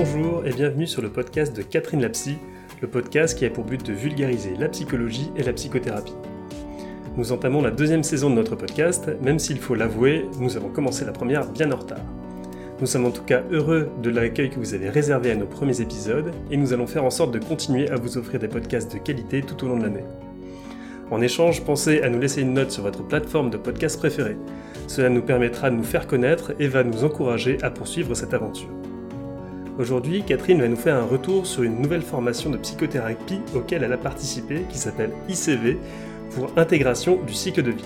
Bonjour et bienvenue sur le podcast de Catherine Lapsy, le podcast qui a pour but de vulgariser la psychologie et la psychothérapie. Nous entamons la deuxième saison de notre podcast, même s'il faut l'avouer, nous avons commencé la première bien en retard. Nous sommes en tout cas heureux de l'accueil que vous avez réservé à nos premiers épisodes et nous allons faire en sorte de continuer à vous offrir des podcasts de qualité tout au long de l'année. En échange, pensez à nous laisser une note sur votre plateforme de podcast préférée. Cela nous permettra de nous faire connaître et va nous encourager à poursuivre cette aventure. Aujourd'hui, Catherine va nous faire un retour sur une nouvelle formation de psychothérapie auquel elle a participé qui s'appelle ICV pour intégration du cycle de vie.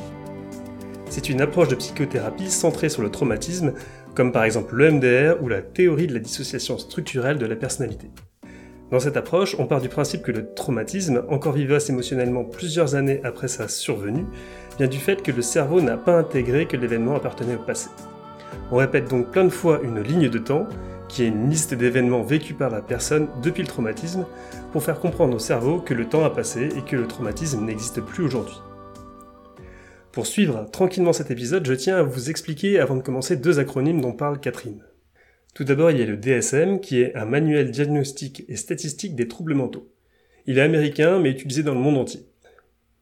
C'est une approche de psychothérapie centrée sur le traumatisme comme par exemple l'EMDR ou la théorie de la dissociation structurelle de la personnalité. Dans cette approche, on part du principe que le traumatisme, encore vivace émotionnellement plusieurs années après sa survenue, vient du fait que le cerveau n'a pas intégré que l'événement appartenait au passé. On répète donc plein de fois une ligne de temps, qui est une liste d'événements vécus par la personne depuis le traumatisme, pour faire comprendre au cerveau que le temps a passé et que le traumatisme n'existe plus aujourd'hui. Pour suivre tranquillement cet épisode, je tiens à vous expliquer avant de commencer deux acronymes dont parle Catherine. Tout d'abord, il y a le DSM, qui est un manuel diagnostique et statistique des troubles mentaux. Il est américain, mais utilisé dans le monde entier.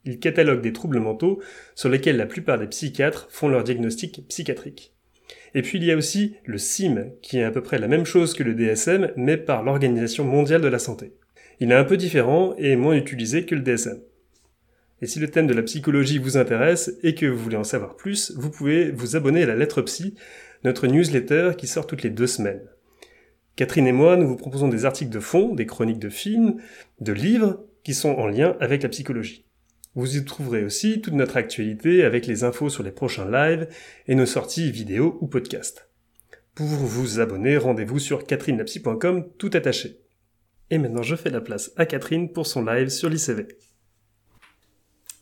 Il catalogue des troubles mentaux sur lesquels la plupart des psychiatres font leur diagnostic psychiatrique. Et puis il y a aussi le CIM, qui est à peu près la même chose que le DSM, mais par l'Organisation mondiale de la santé. Il est un peu différent et moins utilisé que le DSM. Et si le thème de la psychologie vous intéresse et que vous voulez en savoir plus, vous pouvez vous abonner à la lettre psy, notre newsletter qui sort toutes les deux semaines. Catherine et moi, nous vous proposons des articles de fond, des chroniques de films, de livres qui sont en lien avec la psychologie. Vous y trouverez aussi toute notre actualité avec les infos sur les prochains lives et nos sorties vidéo ou podcasts. Pour vous abonner, rendez-vous sur catherinelapsy.com tout attaché. Et maintenant je fais la place à Catherine pour son live sur l'ICV.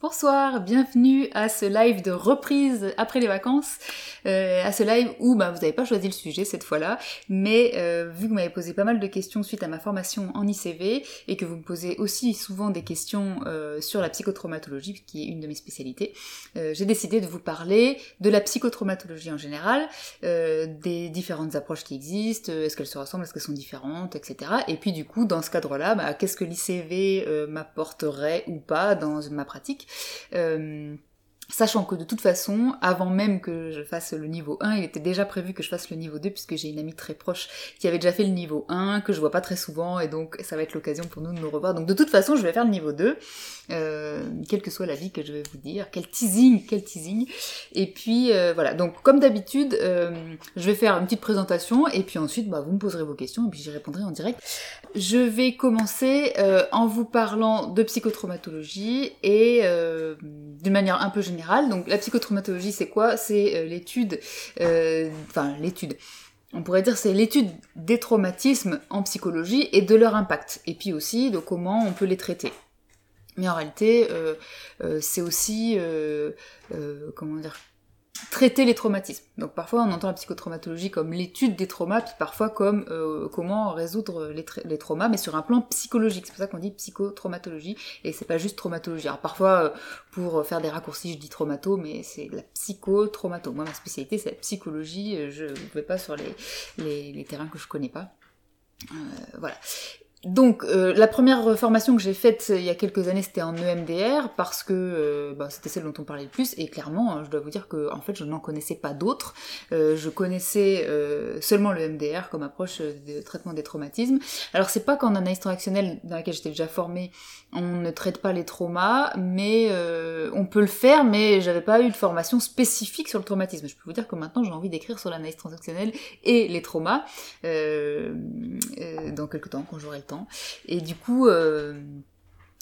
Bonsoir, bienvenue à ce live de reprise après les vacances, euh, à ce live où bah, vous n'avez pas choisi le sujet cette fois-là, mais euh, vu que vous m'avez posé pas mal de questions suite à ma formation en ICV et que vous me posez aussi souvent des questions euh, sur la psychotraumatologie, qui est une de mes spécialités, j'ai décidé de vous parler de la psychotraumatologie en général, des différentes approches qui existent, est-ce qu'elles se ressemblent, est-ce qu'elles sont différentes, etc. Et puis du coup, dans ce cadre-là, bah, qu'est-ce que l'ICV m'apporterait ou pas dans ma pratique euh, Sachant que de toute façon, avant même que je fasse le niveau 1, il était déjà prévu que je fasse le niveau 2 puisque j'ai une amie très proche qui avait déjà fait le niveau 1, que je vois pas très souvent et donc ça va être l'occasion pour nous de nous revoir. Donc de toute façon, je vais faire le niveau 2, euh, quelle que soit la vie que je vais vous dire. Quel teasing, quel teasing. Et puis euh, voilà, donc comme d'habitude, euh, je vais faire une petite présentation et puis ensuite bah, vous me poserez vos questions et puis j'y répondrai en direct. Je vais commencer en vous parlant de psychotraumatologie et d'une manière un peu générale donc la psychotraumatologie, c'est quoi? C'est l'étude, enfin l'étude. On pourrait dire c'est l'étude des traumatismes en psychologie et de leur impact, et puis aussi de comment on peut les traiter. Mais en réalité, euh, c'est aussi, comment dire, traiter les traumatismes. Donc parfois on entend la psychotraumatologie comme l'étude des traumas, puis parfois comme euh, comment résoudre les, traumas, mais sur un plan psychologique. C'est pour ça qu'on dit psychotraumatologie, et c'est pas juste traumatologie. Alors parfois, euh, pour faire des raccourcis, je dis traumato, mais c'est la psychotraumato. Moi ma spécialité c'est la psychologie, je ne vais pas sur les, terrains que je connais pas. Euh, voilà. Donc euh, la première formation que j'ai faite il y a quelques années c'était en EMDR parce que euh, bah, c'était celle dont on parlait le plus et clairement hein, je dois vous dire que en fait je n'en connaissais pas d'autres. Euh, je connaissais seulement le MDR comme approche de traitement des traumatismes. Alors c'est pas qu'en analyse transactionnelle dans laquelle j'étais déjà formée on ne traite pas les traumas mais on peut le faire mais j'avais pas eu de formation spécifique sur le traumatisme. Je peux vous dire que maintenant j'ai envie d'écrire sur l'analyse transactionnelle et les traumas dans quelques temps quand j'aurai et du coup, euh,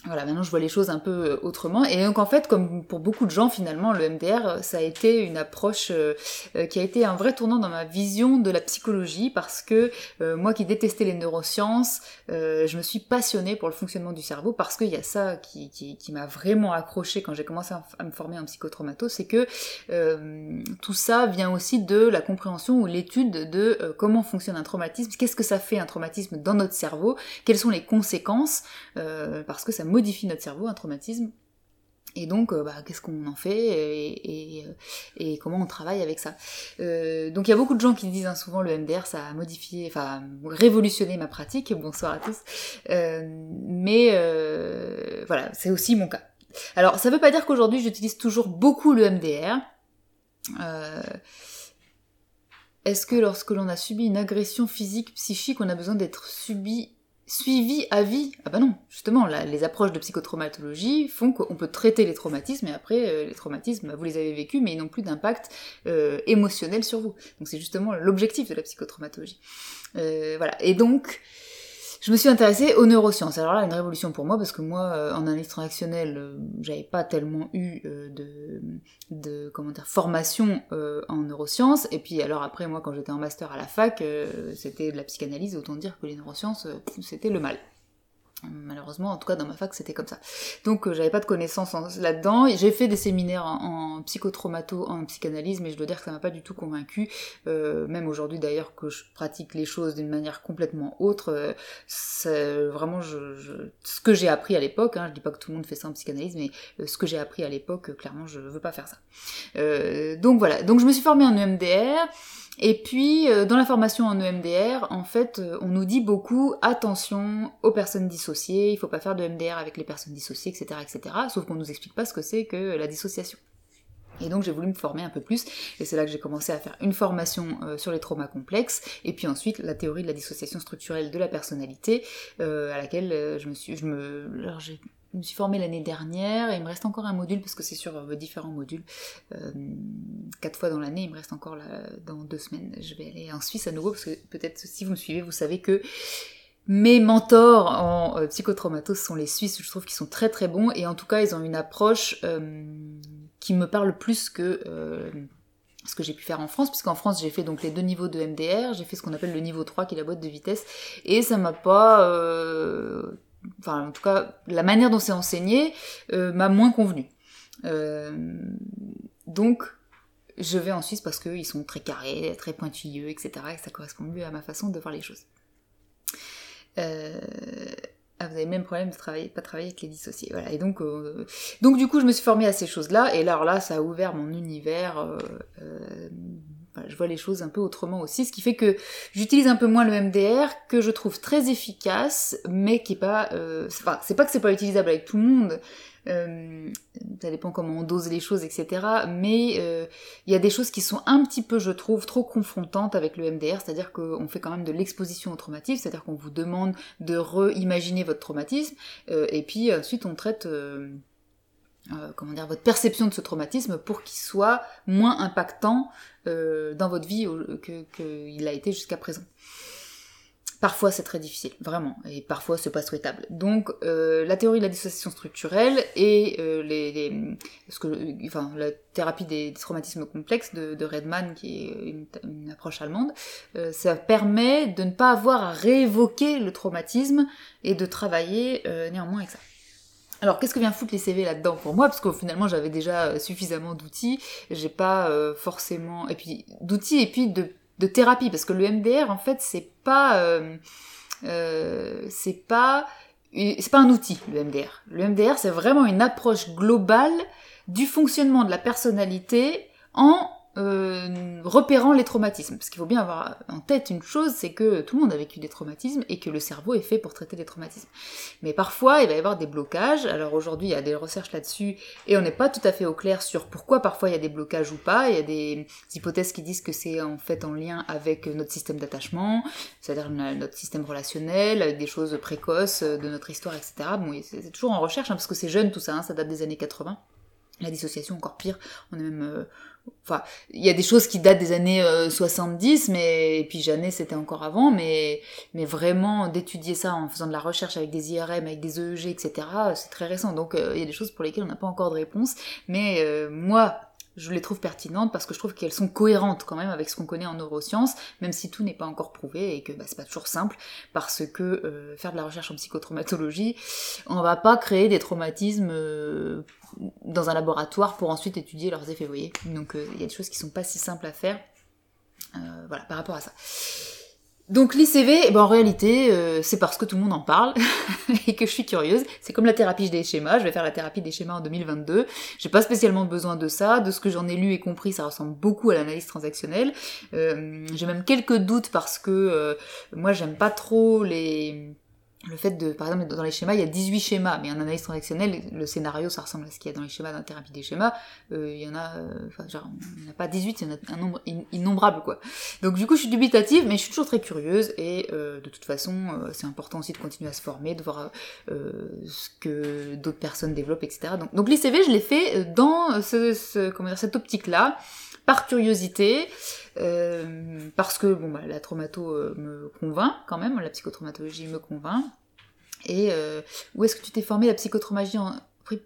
voilà, maintenant je vois les choses un peu euh, autrement. Et donc en fait, comme pour beaucoup de gens finalement, le MDR, euh, ça a été une approche euh, qui a été un vrai tournant dans ma vision de la psychologie parce que moi qui détestais les neurosciences, je me suis passionnée pour le fonctionnement du cerveau parce qu'il y a ça qui, m'a vraiment accroché quand j'ai commencé à, me former en psychotraumato, c'est que tout ça vient aussi de la compréhension ou l'étude de comment fonctionne un traumatisme, qu'est-ce que ça fait un traumatisme dans notre cerveau, quelles sont les conséquences, parce que ça modifie notre cerveau, un traumatisme. Et donc, bah, qu'est-ce qu'on en fait et, comment on travaille avec ça? donc, il y a beaucoup de gens qui disent hein, souvent le MDR, ça a modifié, enfin, révolutionné ma pratique. Bonsoir à tous. mais voilà, c'est aussi mon cas. Alors, ça veut pas dire qu'aujourd'hui j'utilise toujours beaucoup le MDR. Euh, est-ce que lorsque l'on a subi une agression physique, psychique, on a besoin d'être subi, suivi à vie Ah bah non, justement, les approches de psychotraumatologie font qu'on peut traiter les traumatismes, et après, euh, les traumatismes, vous les avez vécus, mais ils n'ont plus d'impact euh, émotionnel sur vous. Donc c'est justement l'objectif de la psychotraumatologie. voilà. Et donc, je me suis intéressée aux neurosciences. Alors là, une révolution pour moi, parce que moi, euh, en analyse transactionnelle, euh, j'avais pas tellement eu euh, de, de comment dire, formation en neurosciences. Et puis alors après, moi, quand j'étais en master à la fac, c'était de la psychanalyse, autant dire que les neurosciences, c'était le mal. Malheureusement, en tout cas dans ma fac, c'était comme ça. Donc euh, j'avais pas de connaissances là-dedans. J'ai fait des séminaires en, psychotraumato, en psychanalyse, mais je dois dire que ça m'a pas du tout convaincu. Euh, même aujourd'hui d'ailleurs que je pratique les choses d'une manière complètement autre, euh, vraiment je, ce que j'ai appris à l'époque. Hein, je dis pas que tout le monde fait ça en psychanalyse, mais ce que j'ai appris à l'époque, clairement, je veux pas faire ça. donc voilà. Donc je me suis formée en EMDR. Et puis, euh, dans la formation en EMDR, en fait, euh, on nous dit beaucoup attention aux personnes dissociées, il faut pas faire de EMDR avec les personnes dissociées, etc., etc. Sauf qu'on nous explique pas ce que c'est que la dissociation. Et donc j'ai voulu me former un peu plus, et c'est là que j'ai commencé à faire une formation euh, sur les traumas complexes, et puis ensuite la théorie de la dissociation structurelle de la personnalité, à laquelle je me suis, je me, alors j'ai je me suis formée l'année dernière et il me reste encore un module parce que c'est sur euh, différents modules. Euh, quatre fois dans l'année, il me reste encore dans deux semaines. Je vais aller en Suisse à nouveau parce que peut-être si vous me suivez, vous savez que mes mentors en euh, psychotraumatos sont les Suisses. Je trouve qu'ils sont très très bons et en tout cas ils ont une approche qui me parle plus que ce que j'ai pu faire en France, puisqu'en France j'ai fait donc les deux niveaux de MDR, j'ai fait ce qu'on appelle le niveau 3 qui est la boîte de vitesse, et ça m'a pas enfin en tout cas la manière dont c'est enseigné euh, m'a moins convenu. Euh, donc je vais en Suisse parce qu'ils sont très carrés, très pointilleux, etc. Et ça correspond mieux à ma façon de voir les choses. Euh, ah, vous avez le même problème de travailler, pas travailler avec les dissociés. Voilà. Et donc, donc du coup, je me suis formée à ces choses-là. Et là, là, ça a ouvert mon univers je vois les choses un peu autrement aussi, ce qui fait que j'utilise un peu moins le MDR, que je trouve très efficace, mais qui est pas... Euh, c'est pas que c'est pas utilisable avec tout le monde, euh, ça dépend comment on dose les choses, etc. Mais euh, il y a des choses qui sont un petit peu, je trouve, trop confrontantes avec le MDR, c'est-à-dire qu'on fait quand même de l'exposition au traumatisme, c'est-à-dire qu'on vous demande de reimaginer votre traumatisme, euh, et puis ensuite on traite... Comment dire, votre perception de ce traumatisme pour qu'il soit moins impactant euh, dans votre vie qu'il a été jusqu'à présent. Parfois c'est très difficile, vraiment, et parfois c'est pas souhaitable. Donc euh, la théorie de la dissociation structurelle et les, ce que, enfin, la thérapie des, traumatismes complexes de, Redman, qui est une approche allemande, ça permet de ne pas avoir à réévoquer le traumatisme et de travailler néanmoins avec ça. Alors qu'est-ce que vient foutre les CV là-dedans pour moi? Parce que finalement j'avais déjà euh, suffisamment d'outils, j'ai pas euh, forcément... Et puis d'outils et puis de, de, thérapie, parce que le MDR en fait c'est pas... Euh, c'est pas... C'est pas un outil, le MDR. Le MDR, c'est vraiment une approche globale du fonctionnement de la personnalité en euh, repérant les traumatismes. Parce qu'il faut bien avoir en tête une chose, c'est que tout le monde a vécu des traumatismes et que le cerveau est fait pour traiter des traumatismes. Mais parfois, il va y avoir des blocages. Alors aujourd'hui, il y a des recherches là-dessus et on n'est pas tout à fait au clair sur pourquoi parfois il y a des blocages ou pas. Il y a des hypothèses qui disent que c'est en fait en lien avec notre système d'attachement, c'est-à-dire notre système relationnel, avec des choses précoces de notre histoire, etc. Bon, c'est toujours en recherche hein, parce que c'est jeune tout ça, hein, ça date des années 80. La dissociation encore pire, on est même euh, Enfin, il y a des choses qui datent des années 70, euh, mais et puis Jeannet c'était encore avant, mais mais vraiment d'étudier ça en faisant de la recherche avec des IRM, avec des EEG, etc. C'est très récent, donc euh, il y a des choses pour lesquelles on n'a pas encore de réponse. Mais euh, moi, je les trouve pertinentes parce que je trouve qu'elles sont cohérentes quand même avec ce qu'on connaît en neurosciences, même si tout n'est pas encore prouvé et que bah, c'est pas toujours simple, parce que euh, faire de la recherche en psychotraumatologie, on va pas créer des traumatismes euh, dans un laboratoire pour ensuite étudier leurs effets, vous voyez. Donc euh, il y a des choses qui sont pas si simples à faire, voilà, par rapport à ça. Donc l'ICV, eh ben, en réalité, euh, c'est parce que tout le monde en parle et que je suis curieuse. C'est comme la thérapie des schémas. Je vais faire la thérapie des schémas en 2022. J'ai pas spécialement besoin de ça. De ce que j'en ai lu et compris, ça ressemble beaucoup à l'analyse transactionnelle. Euh, J'ai même quelques doutes parce que euh, moi, j'aime pas trop les le fait de, par exemple, dans les schémas, il y a 18 schémas, mais en analyse transactionnelle, le scénario, ça ressemble à ce qu'il y a dans les schémas dans la thérapie des schémas, euh, il y en a, euh, enfin, genre, il n'y en a pas 18, il y en a un nombre innombrable, quoi. Donc, du coup, je suis dubitative, mais je suis toujours très curieuse, et euh, de toute façon, euh, c'est important aussi de continuer à se former, de voir euh, ce que d'autres personnes développent, etc. Donc, donc l'ICV, je l'ai fait dans ce, ce, comment dire, cette optique-là, par curiosité, euh, parce que bon, bah, la traumato euh, me convainc quand même, la psychotraumatologie me convainc. Et euh, où est-ce que tu t'es formé la psychotraumatologie, en,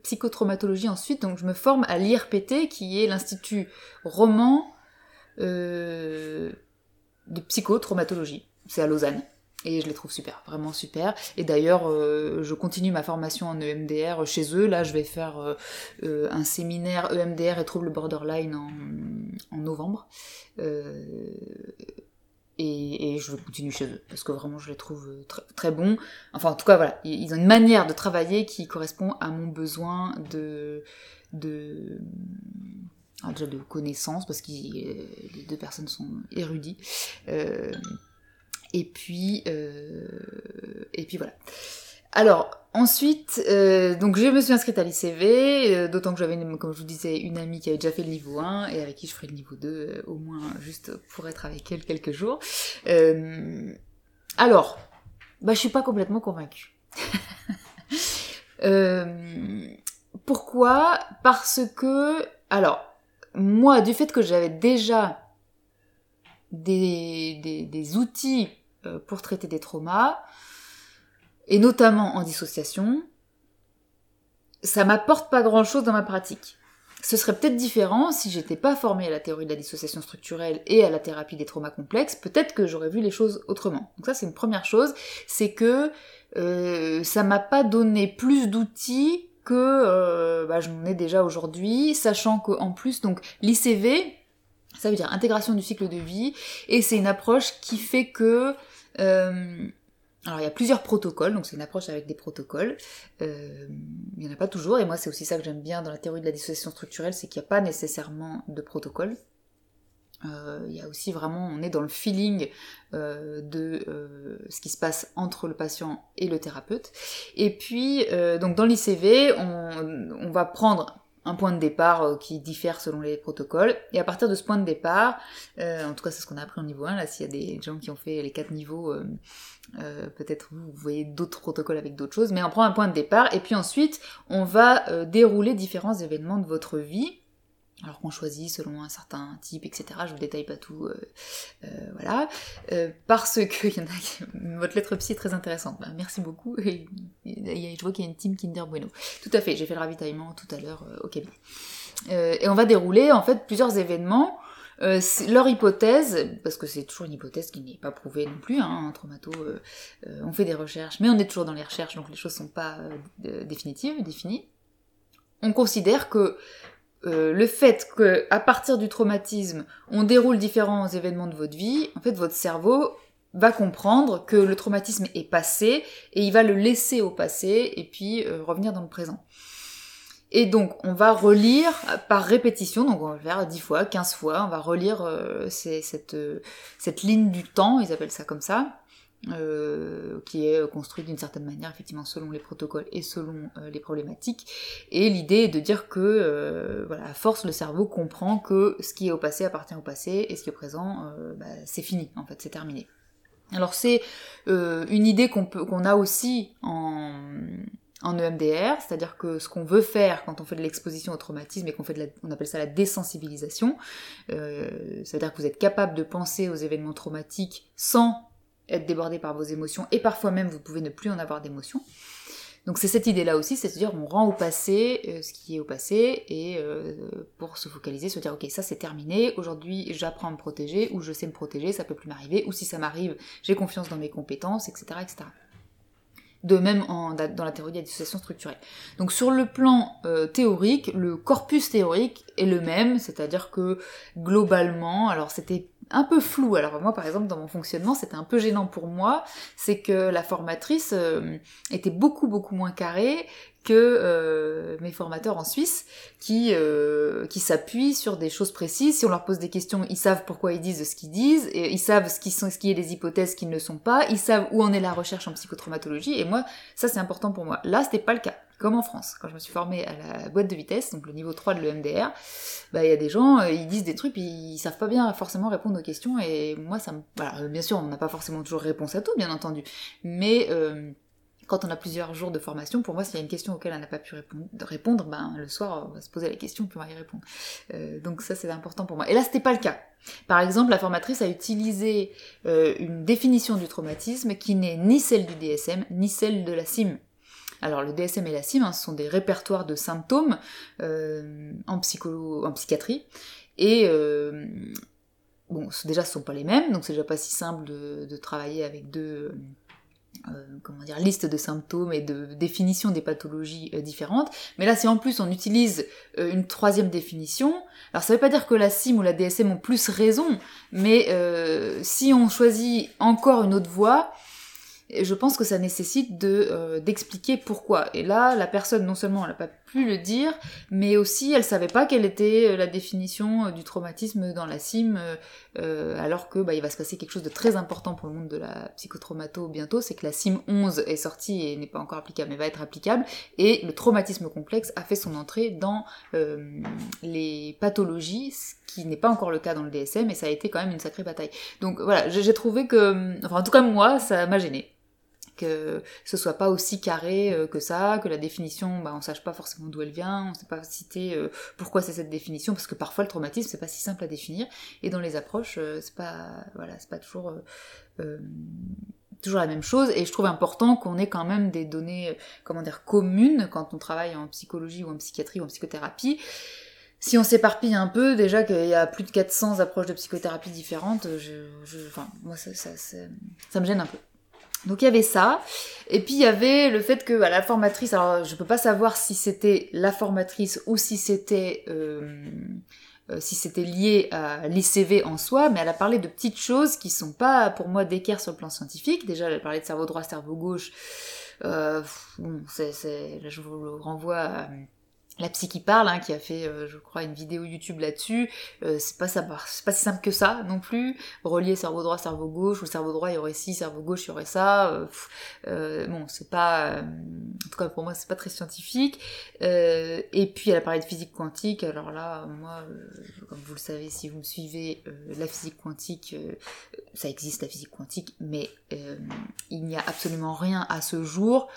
psychotraumatologie ensuite? Donc je me forme à l'IRPT, qui est l'Institut roman de psychotraumatologie. C'est à Lausanne. Et je les trouve super, vraiment super. Et d'ailleurs, euh, je continue ma formation en EMDR chez eux. Là, je vais faire euh, euh, un séminaire EMDR et troubles borderline en, novembre. Et, je continue chez eux parce que vraiment, je les trouve très, bons. Enfin, en tout cas, voilà, ils ont une manière de travailler qui correspond à mon besoin de de de connaissances parce que les deux personnes sont érudits. Et puis, euh, et puis voilà. Alors, ensuite, euh, donc je me suis inscrite à l'ICV, euh, d'autant que j'avais, comme je vous disais, une amie qui avait déjà fait le niveau 1 et avec qui je ferai le niveau 2, euh, au moins juste pour être avec elle quelques jours. Euh, alors, bah je suis pas complètement convaincue. pourquoi? Parce que, alors, moi, du fait que j'avais déjà des, des, des outils pour traiter des traumas, et notamment en dissociation, ça m'apporte pas grand chose dans ma pratique. Ce serait peut-être différent si j'étais pas formée à la théorie de la dissociation structurelle et à la thérapie des traumas complexes, peut-être que j'aurais vu les choses autrement. Donc ça c'est une première chose, c'est que euh, ça m'a pas donné plus d'outils que euh, bah, ai déjà aujourd'hui, sachant qu'en plus donc l'ICV, ça veut dire intégration du cycle de vie, et c'est une approche qui fait que euh, alors il y a plusieurs protocoles, donc c'est une approche avec des protocoles. Euh, il n'y en a pas toujours, et moi c'est aussi ça que j'aime bien dans la théorie de la dissociation structurelle, c'est qu'il n'y a pas nécessairement de protocole. Euh, il y a aussi vraiment, on est dans le feeling de ce qui se passe entre le patient et le thérapeute. Et puis, donc dans l'ICV, on va prendre un point de départ euh, qui diffère selon les protocoles. Et à partir de ce point de départ, euh, en tout cas c'est ce qu'on a appris au niveau 1, là s'il y a des gens qui ont fait les quatre niveaux, euh, peut-être vous, voyez d'autres protocoles avec d'autres choses, mais on prend un point de départ et puis ensuite on va dérouler différents événements de votre vie alors qu'on choisit selon un certain type, etc. Je vous détaille pas tout, euh, euh, voilà. Euh, parce que votre lettre psy est très intéressante. Bah, merci beaucoup. Et, je vois qu'il y a une team Kinder Bueno. Tout à fait, j'ai fait le ravitaillement tout à l'heure au cabinet. Et on va dérouler en fait plusieurs événements. leur hypothèse, parce que c'est toujours une hypothèse qui n'est pas prouvée non plus, hein, un traumato, on fait des recherches, mais on est toujours dans les recherches, donc les choses sont pas définitives, définies. On considère que euh, le fait que à partir du traumatisme, on déroule différents événements de votre vie, en fait, votre cerveau va comprendre que le traumatisme est passé et il va le laisser au passé et puis euh, revenir dans le présent. Et donc, on va relire par répétition, donc on va le faire 10 fois, 15 fois, on va relire euh, cette, cette ligne du temps, ils appellent ça comme ça, euh, qui est construite d'une certaine manière, effectivement, selon les protocoles et selon euh, les problématiques. Et l'idée est de dire que, euh, voilà, à force, le cerveau comprend que ce qui est au passé appartient au passé, et ce qui est au présent, euh, bah, c'est fini, en fait, c'est terminé. Alors c'est euh, une idée qu'on peut, qu'on a aussi en, en EMDR, c'est-à-dire que ce qu'on veut faire quand on fait de l'exposition au traumatisme et qu'on fait de la, on appelle ça la désensibilisation, euh, c'est-à-dire que vous êtes capable de penser aux événements traumatiques sans être débordé par vos émotions et parfois même vous pouvez ne plus en avoir d'émotions. Donc c'est cette idée-là aussi, c'est-à-dire on rend au passé euh, ce qui est au passé et euh, pour se focaliser, se dire ok ça c'est terminé, aujourd'hui j'apprends à me protéger ou je sais me protéger, ça peut plus m'arriver ou si ça m'arrive j'ai confiance dans mes compétences, etc. etc. De même dans la théorie de la dissociation. Donc sur le plan euh, théorique, le corpus théorique est le même, c'est-à-dire que globalement, alors c'était un peu flou. Alors moi, par exemple, dans mon fonctionnement, c'était un peu gênant pour moi, c'est que la formatrice euh, était beaucoup beaucoup moins carrée que euh, formateurs en Suisse qui euh, qui s'appuient sur des choses précises. Si on leur pose des questions, ils savent pourquoi ils disent ce qu'ils disent, et ils savent ce qui sont ce qui est les hypothèses qu'ils ne sont pas, ils savent où en est la recherche en psychotraumatologie. Et moi, ça c'est important pour moi. Là, c'était pas le cas. Comme en France, quand je me suis formée à la boîte de vitesse, donc le niveau 3 de l'EMDR, bah il y a des gens, euh, ils disent des trucs, puis ils savent pas bien forcément répondre aux questions, et moi ça me... Voilà, bien sûr, on n'a pas forcément toujours réponse à tout, bien entendu, mais euh, quand on a plusieurs jours de formation, pour moi, s'il y a une question auquel on n'a pas pu répondre, ben, le soir, on va se poser la question, puis on va y répondre. Euh, donc ça, c'est important pour moi. Et là, c'était pas le cas. Par exemple, la formatrice a utilisé euh, une définition du traumatisme qui n'est ni celle du DSM, ni celle de la CIM. Alors le DSM et la CIM, hein, ce sont des répertoires de symptômes euh, en, psychiatrie. Et bon, déjà, ce sont pas les mêmes, donc c'est déjà pas si simple de travailler avec deux euh, comment dire, liste de symptômes et de définition des pathologies euh, différentes. Mais là, si en plus on utilise euh, une troisième définition, alors ça veut pas dire que la CIM ou la DSM ont plus raison, mais si on choisit encore une autre voie, je pense que ça nécessite de d'expliquer pourquoi. Et là, la personne non seulement elle n'a pas pu le dire, mais aussi elle savait pas quelle était euh, la définition euh, du traumatisme dans la CIM, alors que bah, il va se passer quelque chose de très important pour le monde de la psychotraumato bientôt, c'est que la CIM 11 est sortie et n'est pas encore applicable, mais va être applicable, et le traumatisme complexe a fait son entrée dans les pathologies, ce qui n'est pas encore le cas dans le DSM, et ça a été quand même une sacrée bataille. Donc voilà, j'ai trouvé que, enfin en tout cas moi, ça m'a gêné que ce soit pas aussi carré euh, que ça, que la définition, bah, on sache pas forcément d'où elle vient, on sait pas citer euh, pourquoi c'est cette définition, parce que parfois le traumatisme c'est pas si simple à définir, et dans les approches euh, c'est pas, voilà, c'est pas toujours toujours la même chose. Et je trouve important qu'on ait quand même des données comment dire communes quand on travaille en psychologie ou en psychiatrie ou en psychothérapie. Si on s'éparpille un peu, déjà qu'il y a plus de 400 approches de psychothérapie différentes, enfin, moi ça, ça me gêne un peu. Donc il y avait ça, et puis il y avait le fait que bah, la formatrice, alors je peux pas savoir si c'était la formatrice ou si c'était euh, euh, si c'était lié à l'ICV en soi, mais elle a parlé de petites choses qui sont pas pour moi d'équerre sur le plan scientifique. Déjà elle a parlé de cerveau droit, cerveau gauche. Euh, bon, c'est, là je vous le renvoie à la psy qui parle, hein, qui a fait, euh, je crois, une vidéo YouTube là-dessus, euh, c'est pas c'est pas si simple que ça non plus. Relier cerveau droit, cerveau gauche, ou cerveau droit il y aurait ci, cerveau gauche il y aurait ça. Euh, bon, c'est pas, en tout cas pour moi c'est pas très scientifique. et puis elle a parlé de physique quantique. Alors là, moi, comme vous le savez, si vous me suivez, la physique quantique, ça existe la physique quantique, mais il n'y a absolument rien à ce jour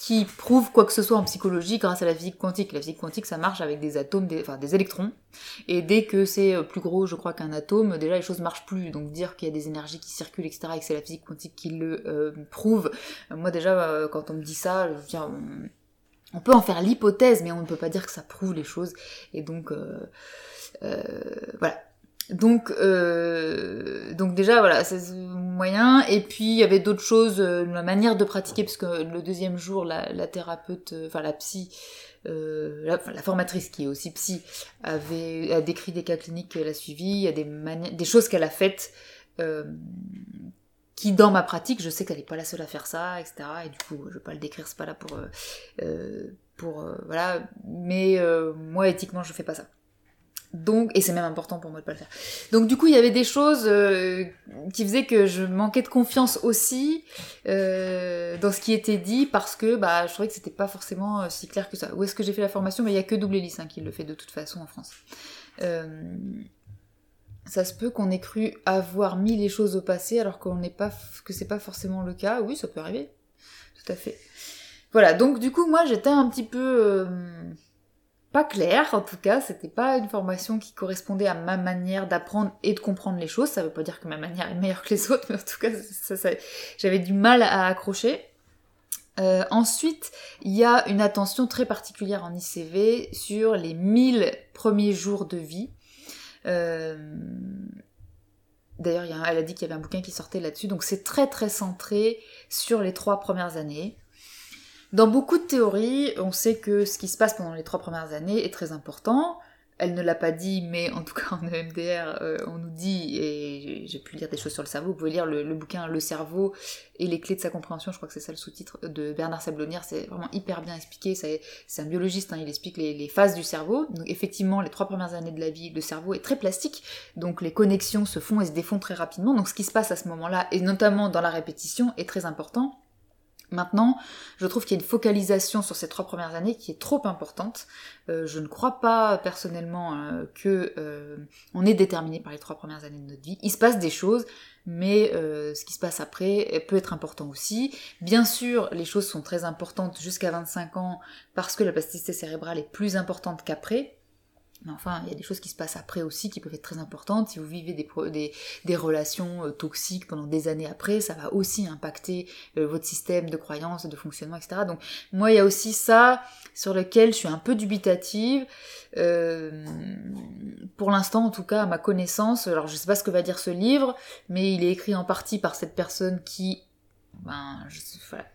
qui prouve quoi que ce soit en psychologie grâce à la physique quantique. La physique quantique, ça marche avec des atomes, enfin des électrons. Et dès que c'est euh, plus gros, je crois, qu'un atome, déjà les choses marchent plus. Donc dire qu'il y a des énergies qui circulent, etc., et que c'est la physique quantique qui le euh, prouve, moi déjà, euh, quand on me dit ça, je dire, on, peut en faire l'hypothèse, mais on ne peut pas dire que ça prouve les choses. Et donc, voilà. Donc, euh, donc déjà voilà, Et puis il y avait d'autres choses, euh, la manière de pratiquer, parce que le deuxième jour, la, thérapeute, euh, enfin la psy, euh, la, formatrice qui est aussi psy, avait a décrit des cas cliniques qu'elle a suivis. Il y a des des choses qu'elle a faites. Qui dans ma pratique, je sais qu'elle n'est pas la seule à faire ça, etc. Et du coup, je vais pas le décrire, c'est pas là pour, pour voilà. Mais moi, éthiquement, je fais pas ça. Donc, et c'est même important pour moi de pas le faire. Donc du coup, il y avait des choses euh, qui faisaient que je manquais de confiance aussi euh, dans ce qui était dit parce que bah je trouvais que c'était pas forcément euh, si clair que ça. Où est-ce que j'ai fait la formation? Mais il y a que Double Hélice hein, qui le fait de toute façon en France. ça se peut qu'on ait cru avoir mis les choses au passé alors qu'on n'est pas que c'est pas forcément le cas. Oui, ça peut arriver. Tout à fait. Voilà. Donc du coup, moi, j'étais un petit peu pas clair, en tout cas, c'était pas une formation qui correspondait à ma manière d'apprendre et de comprendre les choses. Ça veut pas dire que ma manière est meilleure que les autres, mais en tout cas, j'avais du mal à accrocher. Euh, ensuite, il y a une attention très particulière en ICV sur les 1000 premiers jours de vie. Euh, d'ailleurs, elle a dit qu'il y avait un bouquin qui sortait là-dessus, donc c'est très très centré sur les trois premières années. Dans beaucoup de théories, on sait que ce qui se passe pendant les trois premières années est très important. elle ne l'a pas dit, mais en tout cas en EMDR, euh, on nous dit, et j'ai pu lire des choses sur le cerveau, vous pouvez lire le, bouquin Le cerveau et les clés de sa compréhension, je crois que c'est ça le sous-titre de Bernard Sablonnière, c'est vraiment hyper bien expliqué, c'est un biologiste, hein, il explique les, phases du cerveau. Donc effectivement, les trois premières années de la vie, le cerveau est très plastique, donc les connexions se font et se défont très rapidement, donc ce qui se passe à ce moment-là, et notamment dans la répétition, est très important. Maintenant, je trouve qu'il y a une focalisation sur ces trois premières années qui est trop importante. Euh, je ne crois pas personnellement euh, que euh, on est déterminé par les trois premières années de notre vie. Il se passe des choses, mais ce qui se passe après peut être important aussi. Bien sûr, les choses sont très importantes jusqu'à 25 ans parce que la plasticité cérébrale est plus importante qu'après. Mais enfin, il y a des choses qui se passent après aussi qui peuvent être très importantes. Si vous vivez des, des, relations euh, toxiques pendant des années après, ça va aussi impacter euh, votre système de croyances, de fonctionnement, etc. Donc moi, il y a aussi ça sur lequel je suis un peu dubitative. Euh, pour l'instant, en tout cas, à ma connaissance, alors je sais pas ce que va dire ce livre, mais il est écrit en partie par cette personne qui ben, je,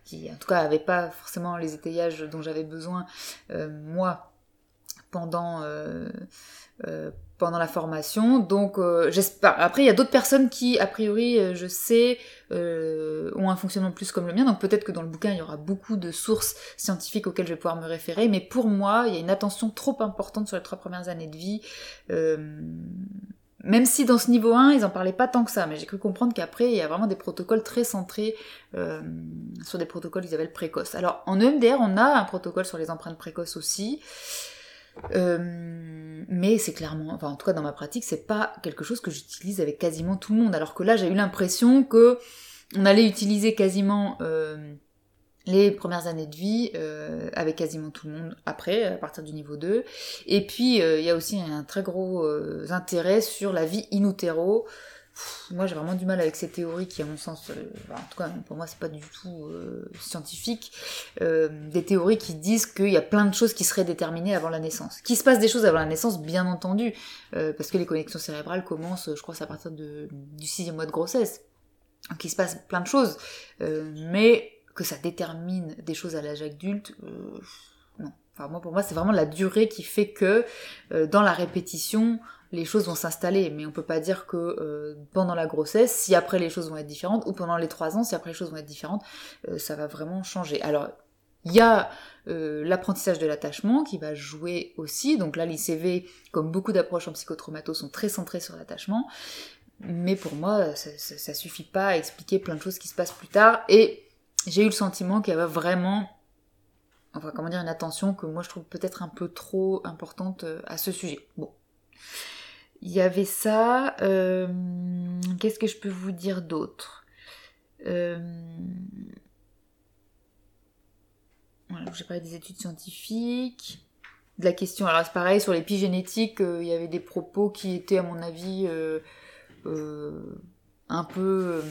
qui en tout cas avait pas forcément les étayages dont j'avais besoin, moi, pendant euh, euh, pendant la formation. Donc euh, j'espère. Après, il y a d'autres personnes qui, a priori, je sais, ont un fonctionnement plus comme le mien. Donc peut-être que dans le bouquin, il y aura beaucoup de sources scientifiques auxquelles je vais pouvoir me référer. Mais pour moi, il y a une attention trop importante sur les trois premières années de vie. même si dans ce niveau 1, ils en parlaient pas tant que ça, mais j'ai cru comprendre qu'après, il y a vraiment des protocoles très centrés sur des protocoles qu'ils appellent précoces. Alors, en EMDR, on a un protocole sur les empreintes précoces aussi. Euh, mais c'est clairement, enfin en tout cas dans ma pratique, c'est pas quelque chose que j'utilise avec quasiment tout le monde. Alors que là, j'ai eu l'impression que on allait utiliser quasiment euh, les premières années de vie euh, avec quasiment tout le monde après, à partir du niveau 2. Et puis il y a aussi un très gros intérêt sur la vie in utero moi j'ai vraiment du mal avec ces théories qui à mon sens, euh, en tout cas pour moi c'est pas du tout euh, scientifique, euh, des théories qui disent qu'il y a plein de choses qui seraient déterminées avant la naissance. Qu'il se passe des choses avant la naissance bien entendu, parce que les connexions cérébrales commencent je crois à partir du sixième mois de grossesse. Donc il se passe plein de choses, mais que ça détermine des choses à l'âge adulte, non. Enfin moi pour moi c'est vraiment la durée qui fait que dans la répétition les choses vont s'installer, mais on peut pas dire que euh, pendant la grossesse, si après les choses vont être différentes, ou pendant les trois ans, si après les choses vont être différentes, euh, ça va vraiment changer. Alors, il y a euh, l'apprentissage de l'attachement qui va jouer aussi, donc là l'ICV, comme beaucoup d'approches en psychotraumato, sont très centrées sur l'attachement, mais pour moi, ça, ça, suffit pas à expliquer plein de choses qui se passent plus tard, et j'ai eu le sentiment qu'il y avait vraiment enfin comment dire, une attention que moi je trouve peut-être un peu trop importante à ce sujet. Bon, il y avait ça. Euh, qu'est-ce que je peux vous dire d'autre? Euh, J'ai parlé des études scientifiques, de la question. Alors c'est pareil sur l'épigénétique, euh, il y avait des propos qui étaient à mon avis un peu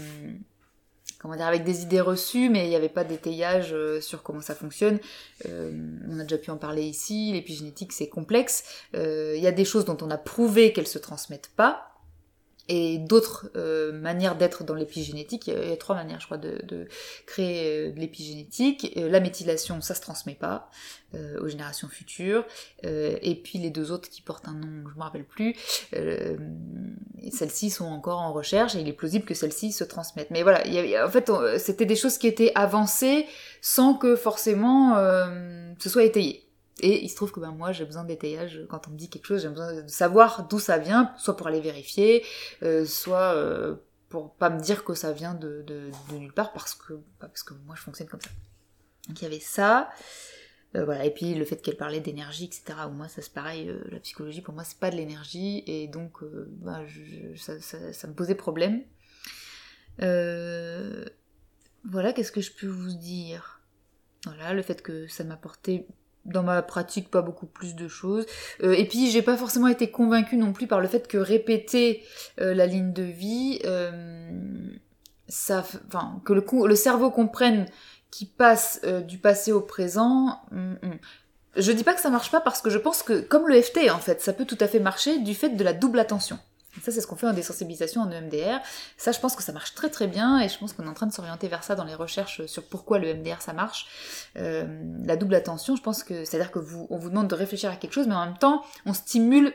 comment dire, avec des idées reçues, mais il n'y avait pas d'étayage euh, sur comment ça fonctionne. Euh, on a déjà pu en parler ici, l'épigénétique c'est complexe. Euh, il y a des choses dont on a prouvé qu'elles se transmettent pas, et d'autres euh, manières d'être dans l'épigénétique. Il y a trois manières, je crois, de, de créer euh, de l'épigénétique. Euh, la méthylation, ça se transmet pas aux générations futures. et puis les deux autres qui portent un nom, je me rappelle plus. celles-ci sont encore en recherche et il est plausible que celles-ci se transmettent. Mais voilà, en fait, c'était des choses qui étaient avancées sans que forcément ce soit étayé. Et il se trouve que ben, moi j'ai besoin d'étayage quand on me dit quelque chose, j'ai besoin de savoir d'où ça vient, soit pour aller vérifier, euh, soit euh, pour pas me dire que ça vient de, de, nulle part parce que, parce que moi je fonctionne comme ça. Donc il y avait ça. Euh, voilà, et puis le fait qu'elle parlait d'énergie, etc. Moi, ça c'est pareil, la psychologie pour moi c'est pas de l'énergie, et donc ben, ça, ça, ça, me posait problème. voilà, qu'est-ce que je peux vous dire? Voilà, le fait que ça m'apportait dans ma pratique pas beaucoup plus de choses. Euh, et puis j'ai pas forcément été convaincue non plus par le fait que répéter euh, la ligne de vie, euh, ça, enfin que le, cerveau comprenne qu'il passe du passé au présent. Mm, mm. Je dis pas que ça marche pas parce que je pense que comme le FT en fait, ça peut tout à fait marcher du fait de la double attention. Ça, c'est ce qu'on fait en désensibilisation en EMDR. Ça, je pense que ça marche très très bien et je pense qu'on est en train de s'orienter vers ça dans les recherches sur pourquoi le EMDR ça marche. Euh, la double attention, je pense que c'est-à-dire que vous, on vous demande de réfléchir à quelque chose, mais en même temps, on stimule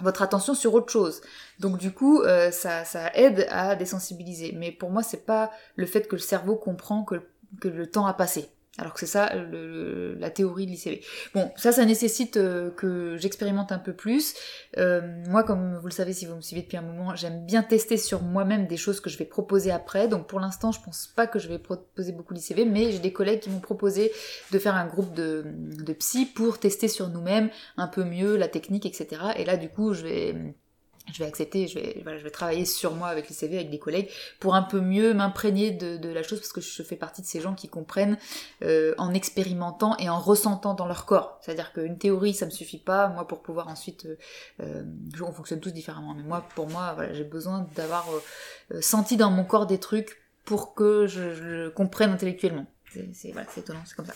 votre attention sur autre chose. Donc du coup, euh, ça, aide à désensibiliser. Mais pour moi, c'est pas le fait que le cerveau comprend que le temps a passé. Alors que c'est ça la théorie de l'ICV. Bon, ça, ça nécessite euh, que j'expérimente un peu plus. Euh, moi, comme vous le savez, si vous me suivez depuis un moment, j'aime bien tester sur moi-même des choses que je vais proposer après. Donc pour l'instant, je pense pas que je vais proposer beaucoup l'ICV, mais j'ai des collègues qui m'ont proposé de faire un groupe de, de psy pour tester sur nous-mêmes un peu mieux la technique, etc. Et là, du coup, je vais je vais accepter, je vais, voilà, je vais travailler sur moi avec les CV, avec des collègues, pour un peu mieux m'imprégner de, de, la chose, parce que je fais partie de ces gens qui comprennent euh, en expérimentant et en ressentant dans leur corps. C'est-à-dire qu'une théorie, ça me suffit pas, moi, pour pouvoir ensuite... Euh, euh on fonctionne tous différemment, mais moi, pour moi, voilà, j'ai besoin d'avoir euh, euh, senti dans mon corps des trucs pour que je, je comprenne intellectuellement. C'est voilà, étonnant, c'est comme ça.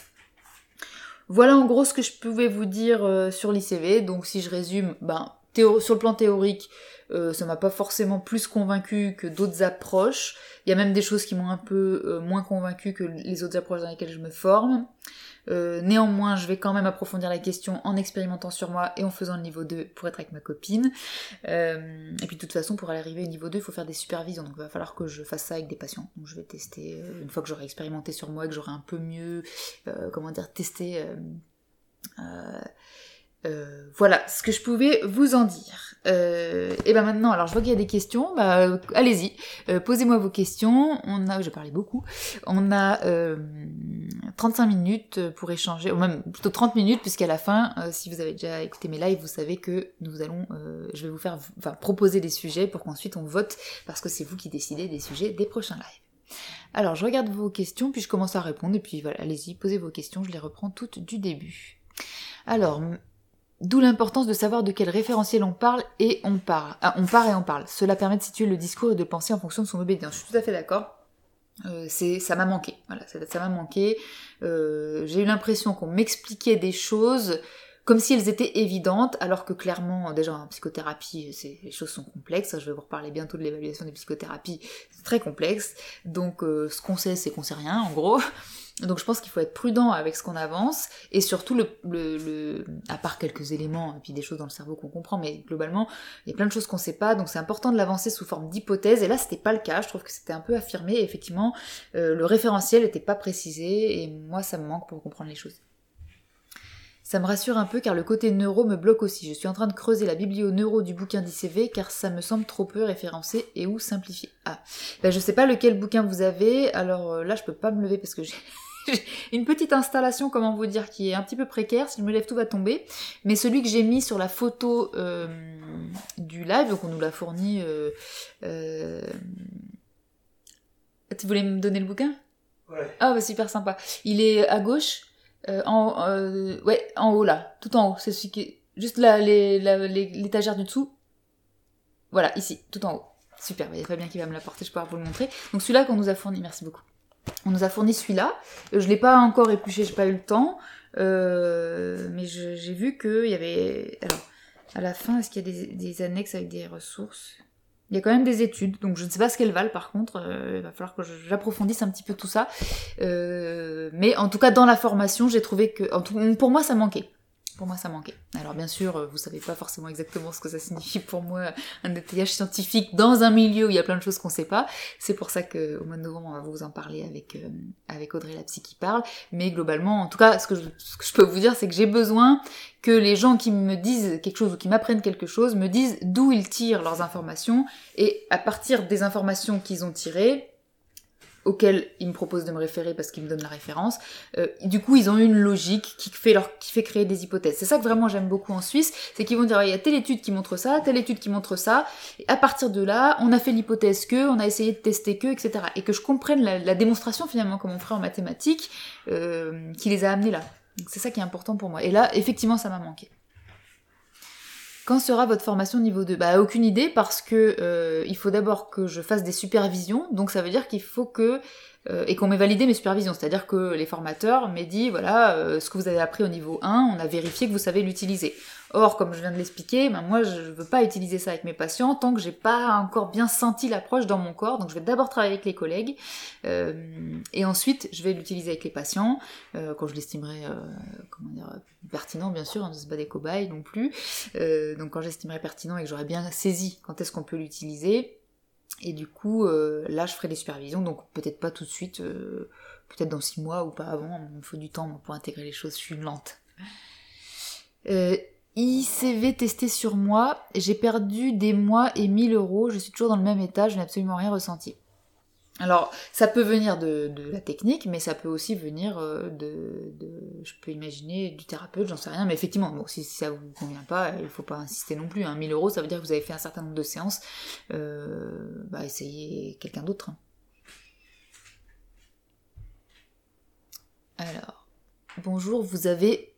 Voilà en gros ce que je pouvais vous dire sur l'ICV. Donc si je résume, ben sur le plan théorique, euh, ça m'a pas forcément plus convaincu que d'autres approches. Il y a même des choses qui m'ont un peu euh, moins convaincu que les autres approches dans lesquelles je me forme. Euh, néanmoins, je vais quand même approfondir la question en expérimentant sur moi et en faisant le niveau 2 pour être avec ma copine. et puis de toute façon, pour arriver au niveau 2, il faut faire des supervisions. Donc il va falloir que je fasse ça avec des patients. Donc je vais tester, une fois que j'aurai expérimenté sur moi et que j'aurai un peu mieux, comment dire, testé euh, voilà ce que je pouvais vous en dire. Euh, et ben maintenant, alors je vois qu'il y a des questions, bah allez-y, euh, posez-moi vos questions. On a, je parlais beaucoup, on a 35 minutes pour échanger, ou même plutôt 30 minutes, puisqu'à la fin, si vous avez déjà écouté mes lives, vous savez que nous allons, je vais vous faire, enfin proposer des sujets pour qu'ensuite on vote, parce que c'est vous qui décidez des sujets des prochains lives. Alors je regarde vos questions, puis je commence à répondre, et puis voilà, allez-y, posez vos questions, je les reprends toutes du début. Alors, D'où l'importance de savoir de quel référentiel on parle et on parle. Ah, on part et on parle. Cela permet de situer le discours et de penser en fonction de son obédience. Je suis tout à fait d'accord. Euh, ça m'a manqué. Voilà, ça, m'a manqué. Euh, j'ai eu l'impression qu'on m'expliquait des choses comme si elles étaient évidentes, alors que clairement, déjà en psychothérapie, les choses sont complexes. Je vais vous reparler bientôt de l'évaluation des psychothérapies. C'est très complexe. Donc, euh, ce qu'on sait, c'est qu'on sait rien, en gros. Donc je pense qu'il faut être prudent avec ce qu'on avance et surtout le, le, à part quelques éléments et puis des choses dans le cerveau qu'on comprend, mais globalement il y a plein de choses qu'on sait pas, donc c'est important de l'avancer sous forme d'hypothèse. Et là c'était pas le cas, je trouve que c'était un peu affirmé. Effectivement euh, le référentiel n'était pas précisé et moi ça me manque pour comprendre les choses. Ça me rassure un peu car le côté neuro me bloque aussi. Je suis en train de creuser la biblio neuro du bouquin d'ICV car ça me semble trop peu référencé et ou simplifié. Ah, ben je sais pas lequel bouquin vous avez, alors euh, là je peux pas me lever parce que j'ai une petite installation, comment vous dire, qui est un petit peu précaire. Si je me lève, tout va tomber. Mais celui que j'ai mis sur la photo euh, du live, donc on nous l'a fourni. Euh, euh, tu voulais me donner le bouquin? Ouais. Ah, bah super sympa. Il est à gauche, en, ouais, en haut là, tout en haut. C'est celui qui est juste l'étagère du dessous. Voilà, ici, tout en haut. Super, il y a Fabien qui va me l'apporter, je peux vous le montrer. Donc celui-là qu'on nous a fourni, merci beaucoup. On nous a fourni celui-là. Euh, je l'ai pas encore épluché, j'ai pas eu le temps. Euh, mais j'ai vu qu'il y avait. Alors, à la fin, est-ce qu'il y a des, annexes avec des ressources? Il y a quand même des études, donc je ne sais pas ce qu'elles valent par contre. Euh, il va falloir que j'approfondisse un petit peu tout ça. mais en tout cas, dans la formation, j'ai trouvé que. pour moi, ça manquait. Pour moi, ça manquait. Alors bien sûr, euh, vous savez pas forcément exactement ce que ça signifie pour moi, un détaillage scientifique dans un milieu où il y a plein de choses qu'on sait pas. C'est pour ça qu'au mois de novembre, on va vous en parler avec, euh, avec Audrey la psy qui parle. Mais globalement, en tout cas, que ce que je peux vous dire, c'est que j'ai besoin que les gens qui me disent quelque chose ou qui m'apprennent quelque chose me disent d'où ils tirent leurs informations et à partir des informations qu'ils ont tirées, auquel ils me proposent de me référer parce qu'ils me donnent la référence. Euh, du coup, ils ont une logique qui fait, leur, qui fait créer des hypothèses. C'est ça que vraiment j'aime beaucoup en Suisse, c'est qu'ils vont dire, il y a telle étude qui montre ça, telle étude qui montre ça, et à partir de là, on a fait l'hypothèse que, on a essayé de tester que, etc. Et que je comprenne la, démonstration finalement, comme on ferait en mathématiques, euh, qui les a amenés là. C'est ça qui est important pour moi. Et là, effectivement, ça m'a manqué. Quand sera votre formation niveau 2 Bah aucune idée parce que euh, il faut d'abord que je fasse des supervisions, donc ça veut dire qu'il faut que et qu'on m'ait validé mes supervisions. C'est-à-dire que les formateurs m'aient dit, voilà, ce que vous avez appris au niveau 1, on a vérifié que vous savez l'utiliser. Or, comme je viens de l'expliquer, ben moi je veux pas utiliser ça avec mes patients tant que j'ai pas encore bien senti l'approche dans mon corps. Donc je vais d'abord travailler avec les collègues euh, et ensuite je vais l'utiliser avec les patients euh, quand je l'estimerai euh, pertinent bien sûr, hein, c'est pas des cobayes non plus. Euh, donc quand j'estimerai pertinent et que j'aurai bien saisi quand est-ce qu'on peut l'utiliser. Et du coup, euh, là, je ferai des supervisions, donc peut-être pas tout de suite, euh, peut-être dans six mois ou pas avant. Il me faut du temps pour intégrer les choses. Je suis lente. Euh, ICV testé sur moi, j'ai perdu des mois et 1000 euros, je suis toujours dans le même état, je n'ai absolument rien ressenti. Alors, ça peut venir de, la technique, mais ça peut aussi venir euh, de, je peux imaginer, du thérapeute, j'en sais rien, mais effectivement, bon, si, ça vous convient pas, il faut pas insister non plus. Hein. 1000 euros, ça veut dire que vous avez fait un certain nombre de séances, euh, bah, essayez quelqu'un d'autre. Hein. Alors, bonjour, vous avez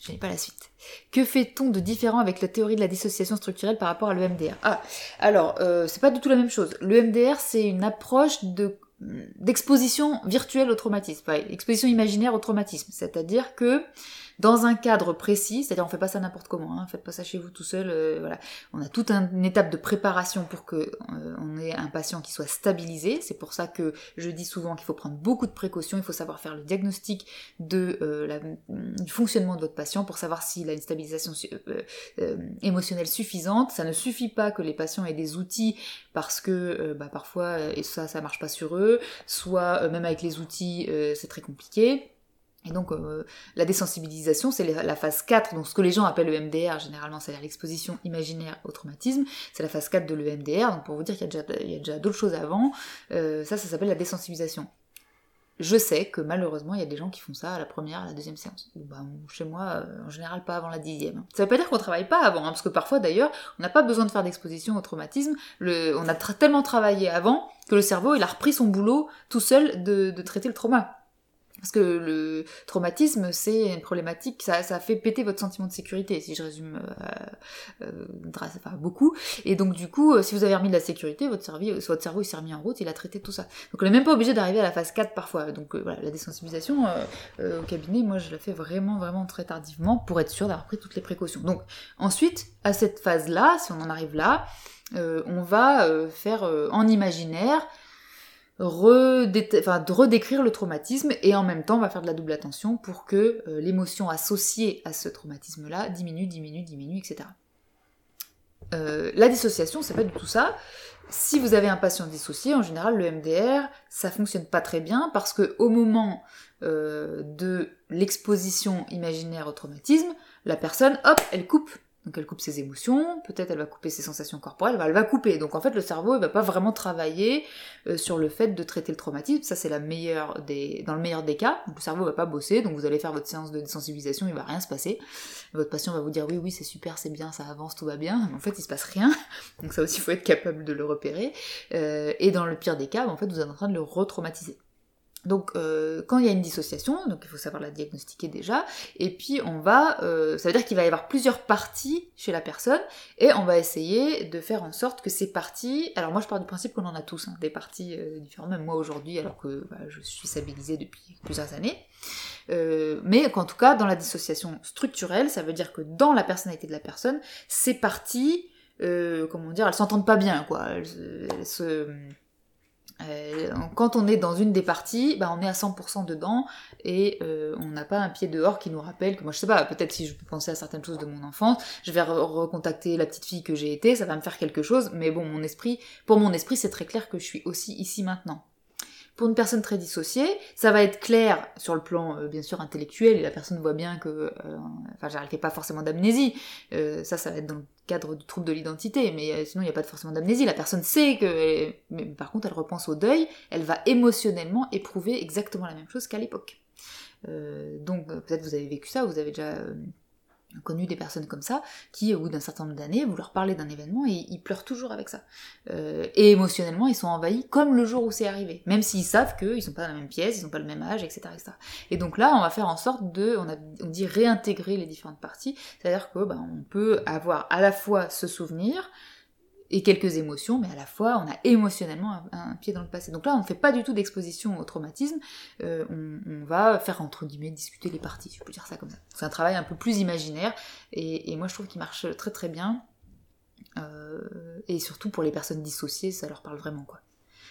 je n'ai pas la suite. Que fait-on de différent avec la théorie de la dissociation structurelle par rapport à l'EMDR Ah, alors, euh, c'est pas du tout la même chose. L'EMDR, c'est une approche de d'exposition virtuelle au traumatisme, enfin, exposition imaginaire au traumatisme. C'est-à-dire que dans un cadre précis, c'est-à-dire on fait pas ça n'importe comment, hein, faites pas ça chez vous tout seul, euh, voilà. On a toute une étape de préparation pour que euh, on ait un patient qui soit stabilisé. C'est pour ça que je dis souvent qu'il faut prendre beaucoup de précautions, il faut savoir faire le diagnostic de euh, la, du fonctionnement de votre patient pour savoir s'il a une stabilisation émotionnelle suffisante. Ça ne suffit pas que les patients aient des outils parce que bah, parfois ça ça marche pas sur eux, soit même avec les outils c'est très compliqué. Et donc euh, la désensibilisation, c'est la phase 4, donc ce que les gens appellent le MDR, généralement c'est-à-dire l'exposition imaginaire au traumatisme, c'est la phase 4 de l'EMDR, donc pour vous dire qu'il y a déjà, d'autres choses avant, euh, ça ça s'appelle la désensibilisation. Je sais que malheureusement il y a des gens qui font ça à la première, à la deuxième séance. Ou bah, chez moi, euh, en général pas avant la dixième. Ça veut pas dire qu'on travaille pas avant, hein, parce que parfois d'ailleurs, on n'a pas besoin de faire d'exposition au traumatisme, le, on a tellement travaillé avant que le cerveau il a repris son boulot tout seul de, de traiter le trauma. Parce que le traumatisme, c'est une problématique, ça, ça fait péter votre sentiment de sécurité, si je résume euh, euh, beaucoup. Et donc du coup, euh, si vous avez remis de la sécurité, votre cerveau, votre cerveau il s'est remis en route, il a traité tout ça. Donc on n'est même pas obligé d'arriver à la phase 4 parfois. Donc voilà, la désensibilisation au cabinet, moi je la fais vraiment, vraiment très tardivement pour être sûr d'avoir pris toutes les précautions. Donc ensuite, à cette phase-là, si on en arrive là, on va faire en imaginaire redécrire le traumatisme et en même temps on va faire de la double attention pour que euh, l'émotion associée à ce traumatisme-là diminue, diminue, diminue, etc. Euh, la dissociation, c'est pas du tout ça. Si vous avez un patient dissocié, en général, le MDR, ça fonctionne pas très bien parce que au moment euh, de l'exposition imaginaire au traumatisme, la personne, hop, elle coupe donc elle coupe ses émotions, peut-être elle va couper ses sensations corporelles, elle va couper. Donc en fait le cerveau il va pas vraiment travailler euh, sur le fait de traiter le traumatisme, ça c'est la meilleure des dans le meilleur des cas. Le cerveau va pas bosser, donc vous allez faire votre séance de désensibilisation, il va rien se passer. Votre patient va vous dire oui oui c'est super, c'est bien, ça avance, tout va bien. Mais en fait il se passe rien. Donc ça aussi il faut être capable de le repérer. Euh, et dans le pire des cas, en fait vous êtes en train de le retraumatiser. Donc euh, quand il y a une dissociation, donc il faut savoir la diagnostiquer déjà, et puis on va, euh, ça veut dire qu'il va y avoir plusieurs parties chez la personne, et on va essayer de faire en sorte que ces parties, alors moi je pars du principe qu'on en a tous, hein, des parties euh, différentes, même moi aujourd'hui, alors que bah, je suis stabilisée depuis plusieurs années, mais qu'en tout cas dans la dissociation structurelle, ça veut dire que dans la personnalité de la personne, ces parties, comment dire, elles s'entendent pas bien, quoi, elles se euh, quand on est dans une des parties, bah, on est à 100% dedans et euh, on n'a pas un pied dehors qui nous rappelle que moi je sais pas, peut-être si je peux penser à certaines choses de mon enfance, je vais recontacter la petite fille que j'ai été, ça va me faire quelque chose, mais bon mon esprit, pour mon esprit c'est très clair que je suis aussi ici maintenant. Pour une personne très dissociée, ça va être clair sur le plan euh, bien sûr intellectuel et la personne voit bien que, euh, enfin, fait pas forcément d'amnésie. Euh, ça, ça va être dans le cadre du trouble de l'identité, mais sinon il n'y a pas forcément d'amnésie. La personne sait que, mais par contre, elle repense au deuil, elle va émotionnellement éprouver exactement la même chose qu'à l'époque. donc peut-être vous avez vécu ça, vous avez déjà connu des personnes comme ça qui, au bout d'un certain nombre d'années, vous leur parlez d'un événement et ils pleurent toujours avec ça. Euh, et émotionnellement, ils sont envahis comme le jour où c'est arrivé, même s'ils savent qu'ils sont pas dans la même pièce, ils sont pas le même âge, etc., etc. Et donc là, on va faire en sorte de, on, dit réintégrer les différentes parties, c'est-à-dire que ben, on peut avoir à la fois ce souvenir et quelques émotions, mais à la fois on a émotionnellement un, pied dans le passé. Donc là, on ne fait pas du tout d'exposition au traumatisme, euh, on, va faire entre guillemets discuter les parties, je peux dire ça comme ça. C'est un travail un peu plus imaginaire, et, moi je trouve qu'il marche très très bien, euh, et surtout pour les personnes dissociées, ça leur parle vraiment quoi.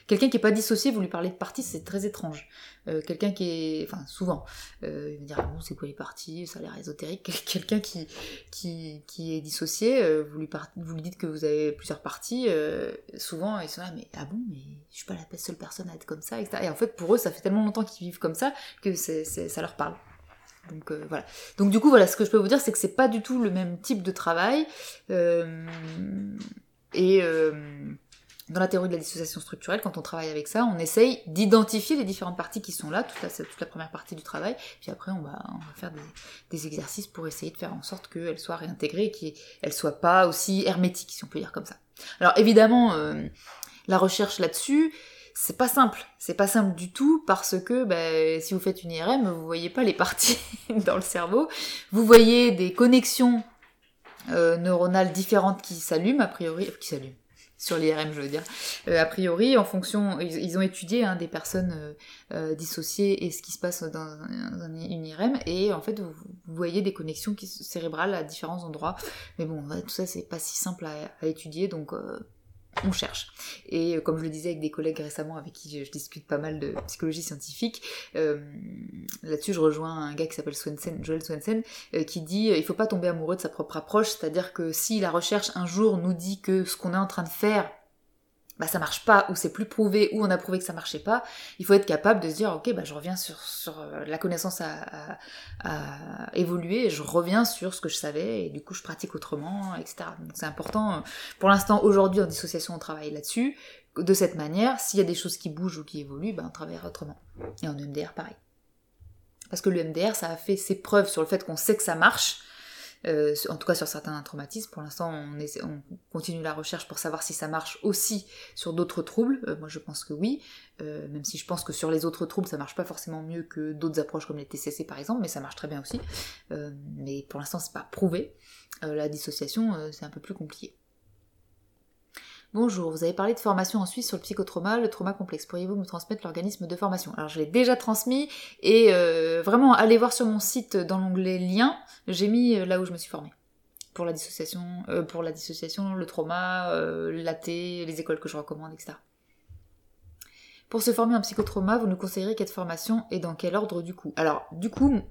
Quelqu'un qui n'est pas dissocié, vous lui parlez de parties, c'est très étrange. Euh, quelqu'un qui est, enfin souvent, euh, il va dire ah bon c'est quoi les parties, ça a l'air ésotérique. Quelqu'un qui, qui, qui est dissocié, euh, vous lui dites que vous avez plusieurs parties, souvent ils sont là mais ah bon mais je suis pas la seule personne à être comme ça etc. Et en fait pour eux ça fait tellement longtemps qu'ils vivent comme ça que ça leur parle. Donc voilà. Donc du coup voilà ce que je peux vous dire c'est que c'est pas du tout le même type de travail et dans la théorie de la dissociation structurelle, quand on travaille avec ça, on essaye d'identifier les différentes parties qui sont là, toute la, toute la première partie du travail, puis après on va, faire des, exercices pour essayer de faire en sorte qu'elles soient réintégrées et qu'elles soient pas aussi hermétiques, si on peut dire comme ça. Alors évidemment, euh, la recherche là-dessus, c'est pas simple, c'est pas simple du tout parce que bah, si vous faites une IRM, vous voyez pas les parties dans le cerveau, vous voyez des connexions euh, neuronales différentes qui s'allument a priori, qui s'allument sur l'IRM, je veux dire. Euh, a priori, en fonction, ils, ont étudié hein, des personnes euh, euh, dissociées et ce qui se passe dans, une IRM, et en fait, vous, voyez des connexions cérébrales à différents endroits. Mais bon, tout ça, c'est pas si simple à, étudier, donc on cherche. Et comme je le disais avec des collègues récemment avec qui je, discute pas mal de psychologie scientifique, là-dessus je rejoins un gars qui s'appelle Swensen, Joel Swensen, qui dit il faut pas tomber amoureux de sa propre approche, c'est-à-dire que si la recherche un jour nous dit que ce qu'on est en train de faire bah ça marche pas, ou c'est plus prouvé, ou on a prouvé que ça marchait pas, il faut être capable de se dire ok bah je reviens sur, sur euh, la connaissance à, à, évoluer, je reviens sur ce que je savais, et du coup je pratique autrement, etc. Donc c'est important, pour l'instant aujourd'hui en dissociation on travaille là-dessus, de cette manière, s'il y a des choses qui bougent ou qui évoluent, bah on travaille autrement. Et en EMDR pareil. Parce que le MDR ça a fait ses preuves sur le fait qu'on sait que ça marche, euh, en tout cas sur certains traumatismes. Pour l'instant, on, on, continue la recherche pour savoir si ça marche aussi sur d'autres troubles. Euh, moi, je pense que oui, euh, même si je pense que sur les autres troubles, ça marche pas forcément mieux que d'autres approches comme les TCC par exemple, mais ça marche très bien aussi. mais pour l'instant, c'est pas prouvé. la dissociation, c'est un peu plus compliqué. Bonjour, vous avez parlé de formation en Suisse sur le psychotrauma, le trauma complexe. Pourriez-vous me transmettre l'organisme de formation? Alors je l'ai déjà transmis et euh, vraiment allez voir sur mon site dans l'onglet liens, j'ai mis euh, là où je me suis formée. Pour la dissociation, euh, pour la dissociation, le trauma, l'AT, les écoles que je recommande, etc. Pour se former en psychotrauma, vous nous conseillerez quelle formation et dans quel ordre du coup? Alors, du coup,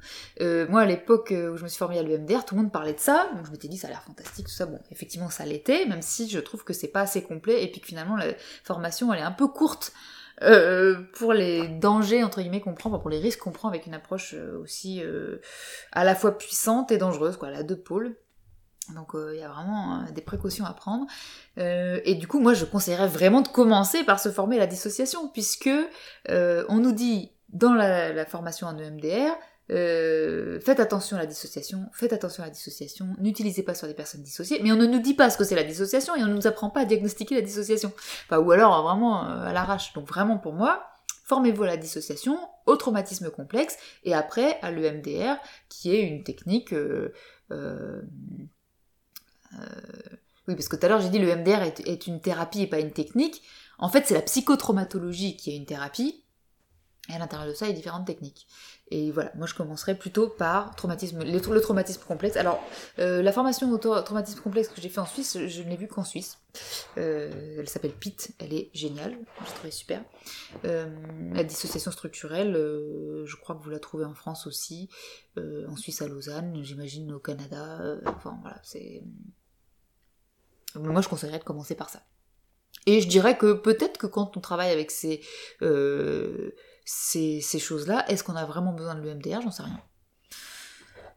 euh, moi à l'époque euh, où je me suis formée à l'EMDR, tout le monde parlait de ça, donc je m'étais dit ça a l'air fantastique, tout ça. Bon, effectivement ça l'était, même si je trouve que c'est pas assez complet et puis que finalement la formation elle est un peu courte. Euh, pour les dangers entre guillemets qu'on prend, pour les risques qu'on prend avec une approche aussi à la fois puissante et dangereuse, quoi, la deux pôles. Donc il y a vraiment des précautions à prendre. Euh, et du coup, moi, je conseillerais vraiment de commencer par se former à la dissociation, puisque euh, on nous dit dans la, formation en EMDR, euh, faites attention à la dissociation, faites attention à la dissociation, n'utilisez pas sur des personnes dissociées, mais on ne nous dit pas ce que c'est la dissociation et on ne nous apprend pas à diagnostiquer la dissociation. Enfin, ou alors vraiment à l'arrache. Donc vraiment pour moi, formez-vous à la dissociation, au traumatisme complexe, et après à l'EMDR, qui est une technique oui, parce que tout à l'heure j'ai dit le MDR est, une thérapie et pas une technique. En fait, c'est la psychotraumatologie qui est une thérapie. Et à l'intérieur de ça, il y a différentes techniques. Et voilà, moi je commencerai plutôt par traumatisme, le, traumatisme complexe. Alors, euh, la formation au traumatisme complexe que j'ai fait en Suisse, je ne l'ai vue qu'en Suisse. Euh, elle s'appelle PIT, elle est géniale, je trouvais super. Euh, la dissociation structurelle, je crois que vous la trouvez en France aussi, en Suisse à Lausanne, j'imagine au Canada. enfin voilà, c'est moi, je conseillerais de commencer par ça. Et je dirais que peut-être que quand on travaille avec ces, euh, ces, choses-là, est-ce qu'on a vraiment besoin de l'EMDR J'en sais rien.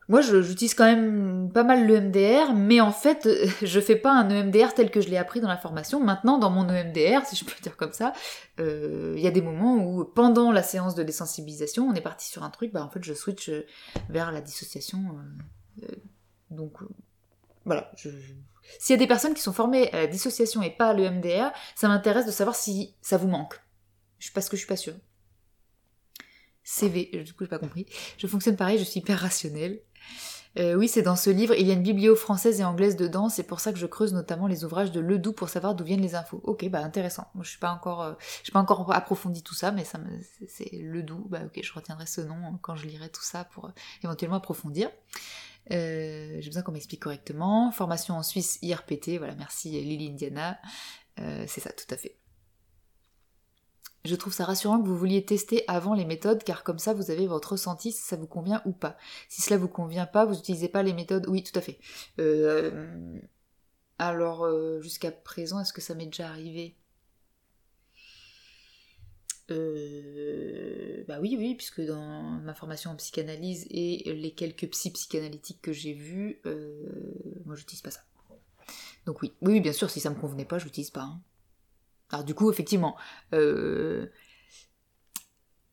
Moi, j'utilise quand même pas mal l'EMDR, mais en fait, je fais pas un EMDR tel que je l'ai appris dans la formation. Maintenant, dans mon EMDR, si je peux dire comme ça, euh, il y a des moments où, pendant la séance de désensibilisation, on est parti sur un truc, bah en fait, je switch vers la dissociation. Euh, donc, voilà, je, s'il y a des personnes qui sont formées à la dissociation et pas à l'EMDR, ça m'intéresse de savoir si ça vous manque. Parce que je suis pas sûre. CV, du coup j'ai pas compris. Je fonctionne pareil, je suis hyper rationnelle. Euh, oui, c'est dans ce livre. Il y a une biblio française et anglaise dedans. C'est pour ça que je creuse notamment les ouvrages de Ledoux pour savoir d'où viennent les infos. Ok, bah intéressant. Je suis pas encore, euh, approfondi tout ça, mais ça c'est Ledoux. Bah ok, je retiendrai ce nom quand je lirai tout ça pour euh, éventuellement approfondir. J'ai besoin qu'on m'explique correctement. Formation en Suisse IRPT. Voilà, merci Lily Indiana. c'est ça, tout à fait. Je trouve ça rassurant que vous vouliez tester avant les méthodes, car comme ça vous avez votre ressenti si ça vous convient ou pas. Si cela vous convient pas, vous n'utilisez pas les méthodes. Oui, tout à fait. Euh, alors, euh, jusqu'à présent, est-ce que ça m'est déjà arrivé? Euh, bah oui, oui, puisque dans ma formation en psychanalyse et les quelques psy psychanalytiques que j'ai vus, moi j'utilise pas ça. Donc oui, oui, bien sûr, si ça me convenait pas, je l'utilise pas. Hein. Alors du coup, effectivement, euh,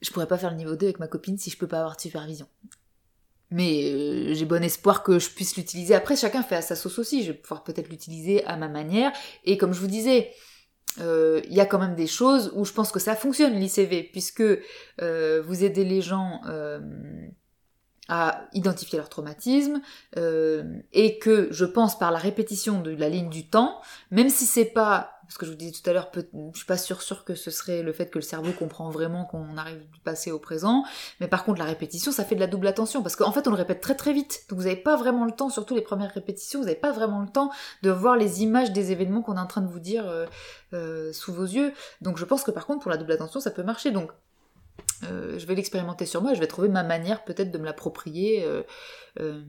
je pourrais pas faire le niveau 2 avec ma copine si je peux pas avoir de supervision. Mais euh, j'ai bon espoir que je puisse l'utiliser. Après, chacun fait à sa sauce aussi. Je vais pouvoir peut-être l'utiliser à ma manière. Et comme je vous disais, euh, il y a quand même des choses où je pense que ça fonctionne l'ICV, puisque vous aidez les gens à identifier leur traumatisme et que je pense par la répétition de la ligne du temps, même si c'est pas parce que je vous disais tout à l'heure, je suis pas sûre, que ce serait le fait que le cerveau comprend vraiment qu'on arrive du passé au présent, mais par contre la répétition, ça fait de la double attention, parce qu'en fait on le répète très très vite, donc vous n'avez pas vraiment le temps, surtout les premières répétitions, vous n'avez pas vraiment le temps de voir les images des événements qu'on est en train de vous dire euh, euh, sous vos yeux, donc je pense que par contre pour la double attention ça peut marcher, donc je vais l'expérimenter sur moi, je vais trouver ma manière peut-être de me l'approprier. Euh, euh,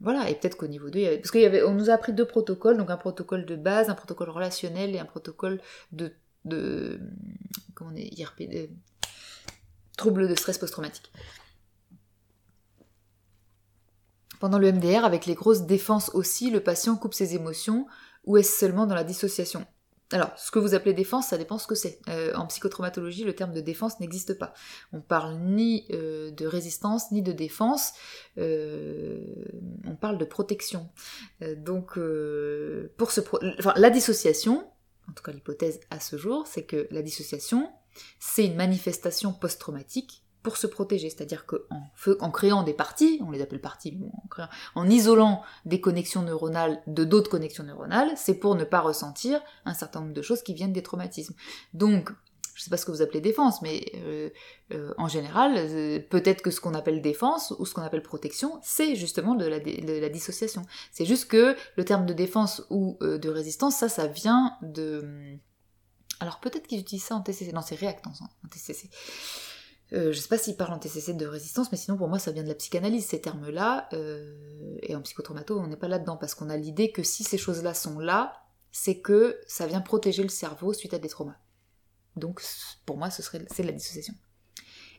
voilà, et peut-être qu'au niveau 2, parce qu'on nous a appris deux protocoles, donc un protocole de base, un protocole relationnel et un protocole de, comment on est, IRP, de stress post-traumatique. Pendant le MDR, avec les grosses défenses aussi, le patient coupe ses émotions ou est-ce seulement dans la dissociation? Alors, ce que vous appelez défense, ça dépend ce que c'est. Euh, en psychotraumatologie, le terme de défense n'existe pas. On parle ni euh, de résistance, ni de défense. Euh, on parle de protection. donc, pour ce enfin, la dissociation, en tout cas l'hypothèse à ce jour, c'est que la dissociation, c'est une manifestation post-traumatique pour se protéger. C'est-à-dire qu'en en créant des parties, on les appelle parties, en, isolant des connexions neuronales de d'autres connexions neuronales, c'est pour ne pas ressentir un certain nombre de choses qui viennent des traumatismes. Donc, je sais pas ce que vous appelez défense, mais euh, euh, en général, euh, peut-être que ce qu'on appelle défense ou ce qu'on appelle protection, c'est justement de la, dissociation. C'est juste que le terme de défense ou de résistance, ça, ça vient de... Alors peut-être qu'ils utilisent ça en TCC. Non, c'est réactance en TCC. Euh, je sais pas s'il parle en TCC de résistance, mais sinon pour moi ça vient de la psychanalyse, ces termes-là. Euh, et en psychotraumato, on n'est pas là-dedans, parce qu'on a l'idée que si ces choses-là sont là, c'est que ça vient protéger le cerveau suite à des traumas. Donc pour moi, ce serait c'est de la dissociation.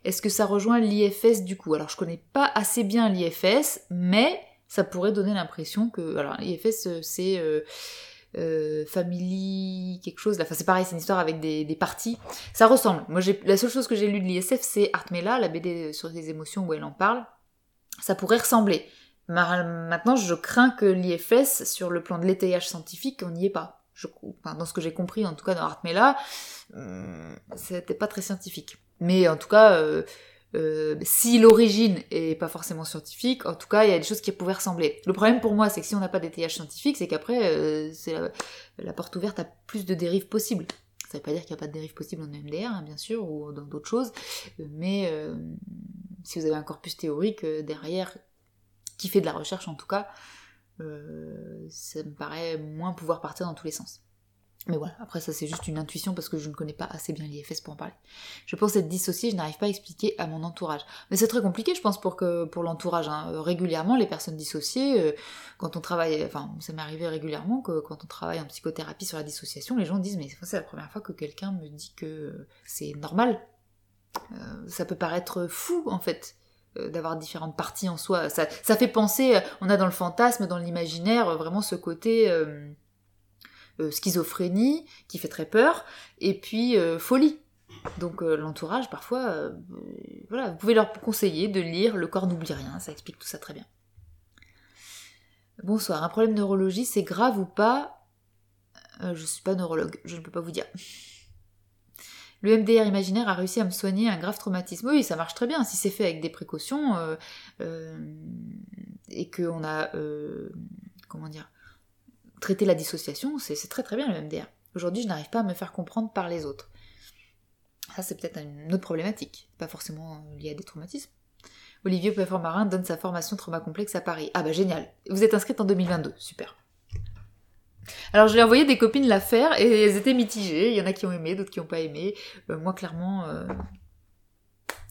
Est-ce que ça rejoint l'IFS du coup? Alors je connais pas assez bien l'IFS, mais ça pourrait donner l'impression que... Alors l'IFS euh, c'est... Euh, family quelque chose. Enfin, c'est pareil, c'est une histoire avec des, parties. Ça ressemble. Moi, la seule chose que j'ai lu de l'ISF, c'est Artmela, la BD sur les émotions où elle en parle. Ça pourrait ressembler. Maintenant, je crains que l'IFS, sur le plan de l'étayage scientifique, on n'y est pas. Dans ce que j'ai compris, en tout cas dans Artmela, hum, c'était pas très scientifique. Mais en tout cas, euh, euh, si l'origine est pas forcément scientifique, en tout cas, il y a des choses qui pouvaient ressembler. Le problème pour moi, c'est que si on n'a pas d'étayage scientifique, c'est qu'après, euh, c'est la, porte ouverte à plus de dérives possibles. Ça veut pas dire qu'il n'y a pas de dérives possibles en MDR, hein, bien sûr, ou dans d'autres choses, mais euh, si vous avez un corpus théorique derrière, qui fait de la recherche en tout cas, ça me paraît moins pouvoir partir dans tous les sens. Mais voilà, après ça c'est juste une intuition parce que je ne connais pas assez bien l'IFS pour en parler. Je pense être dissociée, je n'arrive pas à expliquer à mon entourage. Mais c'est très compliqué je pense pour l'entourage. Hein. Euh, régulièrement les personnes dissociées, euh, quand on travaille, enfin ça m'est arrivé régulièrement que quand on travaille en psychothérapie sur la dissociation, les gens disent mais c'est la première fois que quelqu'un me dit que c'est normal. Euh, ça peut paraître fou en fait d'avoir différentes parties en soi. Ça, ça, fait penser, on a dans le fantasme, dans l'imaginaire, vraiment ce côté schizophrénie, qui fait très peur, et puis euh, folie. Donc euh, l'entourage, parfois, voilà, vous pouvez leur conseiller de lire Le corps n'oublie rien, ça explique tout ça très bien. Bonsoir, un problème de neurologie, c'est grave ou pas? Je suis pas neurologue, je ne peux pas vous dire. Le MDR imaginaire a réussi à me soigner un grave traumatisme. Oui, ça marche très bien si c'est fait avec des précautions euh, euh, et qu'on a, euh, comment dire, traité la dissociation, c'est très très bien le MDR. Aujourd'hui, je n'arrive pas à me faire comprendre par les autres. Ça, c'est peut-être une autre problématique, pas forcément liée à des traumatismes. Olivier Marin donne sa formation trauma complexe à Paris. Ah bah génial. Vous êtes inscrite en 2022, super. Alors je lui ai envoyé des copines la faire et elles étaient mitigées. Il y en a qui ont aimé, d'autres qui n'ont pas aimé. Euh, moi clairement, euh,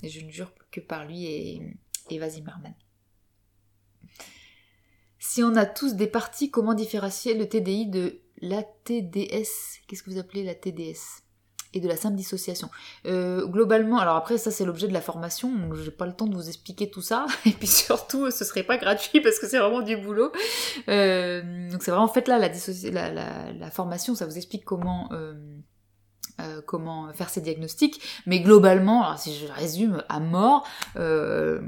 je ne jure que par lui et Eva Zimmerman. Si on a tous des parties, comment différencier le TDI de la TDS Qu'est-ce que vous appelez la TDS et de la simple dissociation. Euh, globalement, alors après ça c'est l'objet de la formation, donc j'ai pas le temps de vous expliquer tout ça, et puis surtout ce serait pas gratuit parce que c'est vraiment du boulot. Euh, donc c'est vraiment en fait là la, la, formation, ça vous explique comment euh, euh, comment faire ces diagnostics, mais globalement, alors si je résume à mort, euh,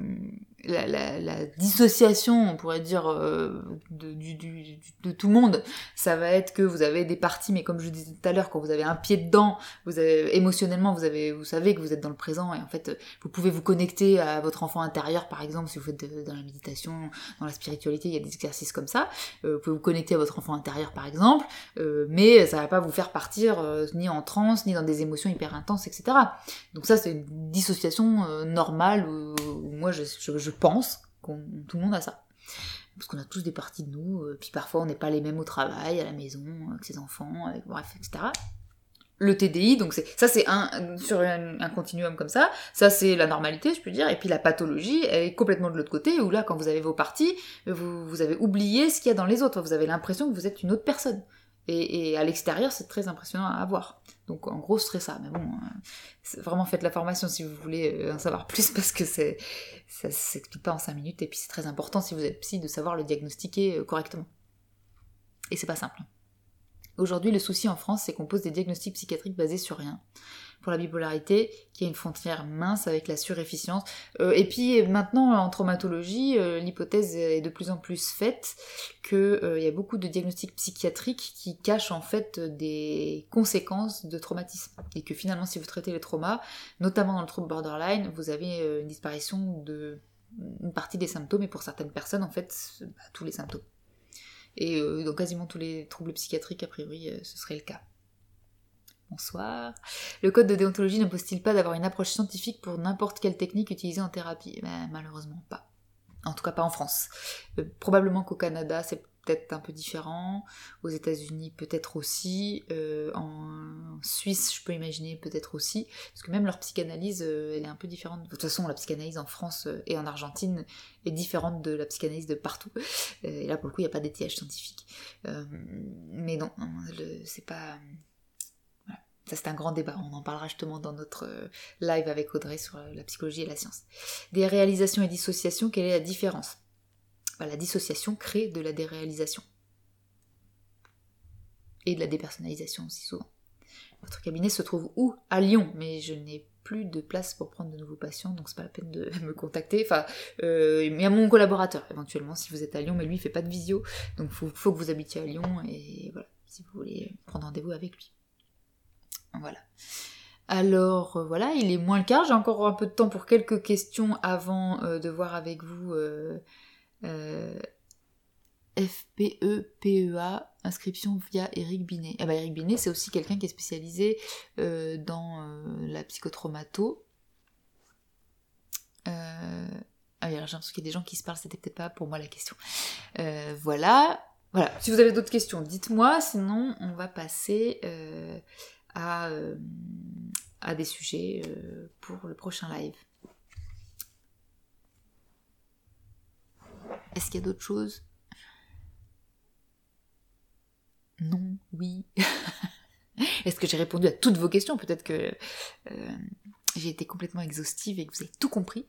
la, dissociation, on pourrait dire, euh, de, tout le monde, ça va être que vous avez des parties, mais comme je disais tout à l'heure, quand vous avez un pied dedans, vous avez émotionnellement, vous avez, vous savez que vous êtes dans le présent et en fait, vous pouvez vous connecter à votre enfant intérieur, par exemple, si vous faites dans la méditation, dans la spiritualité, il y a des exercices comme ça. Euh, vous pouvez vous connecter à votre enfant intérieur, par exemple, euh, mais ça va pas vous faire partir euh, ni en transe, ni dans des émotions hyper intenses, etc. Donc ça, c'est une dissociation normale où, moi, je pense que tout le monde a ça. Parce qu'on a tous des parties de nous, euh, puis parfois on n'est pas les mêmes au travail, à la maison, avec ses enfants, bref, etc. Le TDI, donc ça c'est un sur un, continuum comme ça, ça c'est la normalité je peux dire, et puis la pathologie est complètement de l'autre côté où là quand vous avez vos parties, vous, vous avez oublié ce qu'il y a dans les autres, vous avez l'impression que vous êtes une autre personne. Et, à l'extérieur, c'est très impressionnant à avoir. Donc en gros, ce serait ça. Mais bon, euh, vraiment faites la formation si vous voulez euh, en savoir plus parce que ça s'explique pas en 5 minutes. Et puis c'est très important si vous êtes psy de savoir le diagnostiquer euh, correctement. Et c'est pas simple. Aujourd'hui, le souci en France, c'est qu'on pose des diagnostics psychiatriques basés sur rien pour la bipolarité, qui a une frontière mince avec la surefficience. Euh, et puis maintenant, en traumatologie, euh, l'hypothèse est de plus en plus faite qu'il euh, y a beaucoup de diagnostics psychiatriques qui cachent en fait des conséquences de traumatisme. Et que finalement, si vous traitez les traumas, notamment dans le trouble borderline, vous avez une disparition de une partie des symptômes, et pour certaines personnes, en fait, bah, tous les symptômes. Et dans quasiment tous les troubles psychiatriques, a priori, ce serait le cas. Bonsoir. Le code de déontologie n'impose-t-il pas d'avoir une approche scientifique pour n'importe quelle technique utilisée en thérapie? Ben, Malheureusement pas. En tout cas pas en France. Euh, probablement qu'au Canada c'est peut-être un peu différent. Aux États-Unis peut-être aussi. Euh, en Suisse je peux imaginer peut-être aussi. Parce que même leur psychanalyse euh, elle est un peu différente. De toute façon la psychanalyse en France et en Argentine est différente de la psychanalyse de partout. et là pour le coup il n'y a pas d'étiage scientifique. mais non, c'est pas c'est un grand débat. On en parlera justement dans notre euh, live avec Audrey sur euh, la psychologie et la science. Des réalisations et dissociations, quelle est la différence? Bah, La dissociation crée de la déréalisation. Et de la dépersonnalisation aussi souvent. Votre cabinet se trouve où? À Lyon, mais je n'ai plus de place pour prendre de nouveaux patients, donc c'est pas la peine de me contacter. Enfin, euh, il y a mon collaborateur éventuellement si vous êtes à Lyon, mais lui il fait pas de visio, donc faut, faut, que vous habitiez à Lyon et voilà, si vous voulez prendre rendez-vous avec lui. Voilà. Alors euh, voilà, il est moins le quart. J'ai encore un peu de temps pour quelques questions avant euh, de voir avec vous euh, FPE, PEA, inscription via Eric Binet. Ah bah Eric Binet, c'est aussi quelqu'un qui est spécialisé dans la psychotraumato. Ah oui, alors j'ai l'impression qu'il y a des gens qui se parlent, c'était peut-être pas pour moi la question. voilà. Voilà. Si vous avez d'autres questions, dites-moi, sinon on va passer à, des sujets euh, pour le prochain live. Est-ce qu'il y a d'autres choses? Non, oui. Est-ce que j'ai répondu à toutes vos questions? Peut-être que euh, j'ai été complètement exhaustive et que vous avez tout compris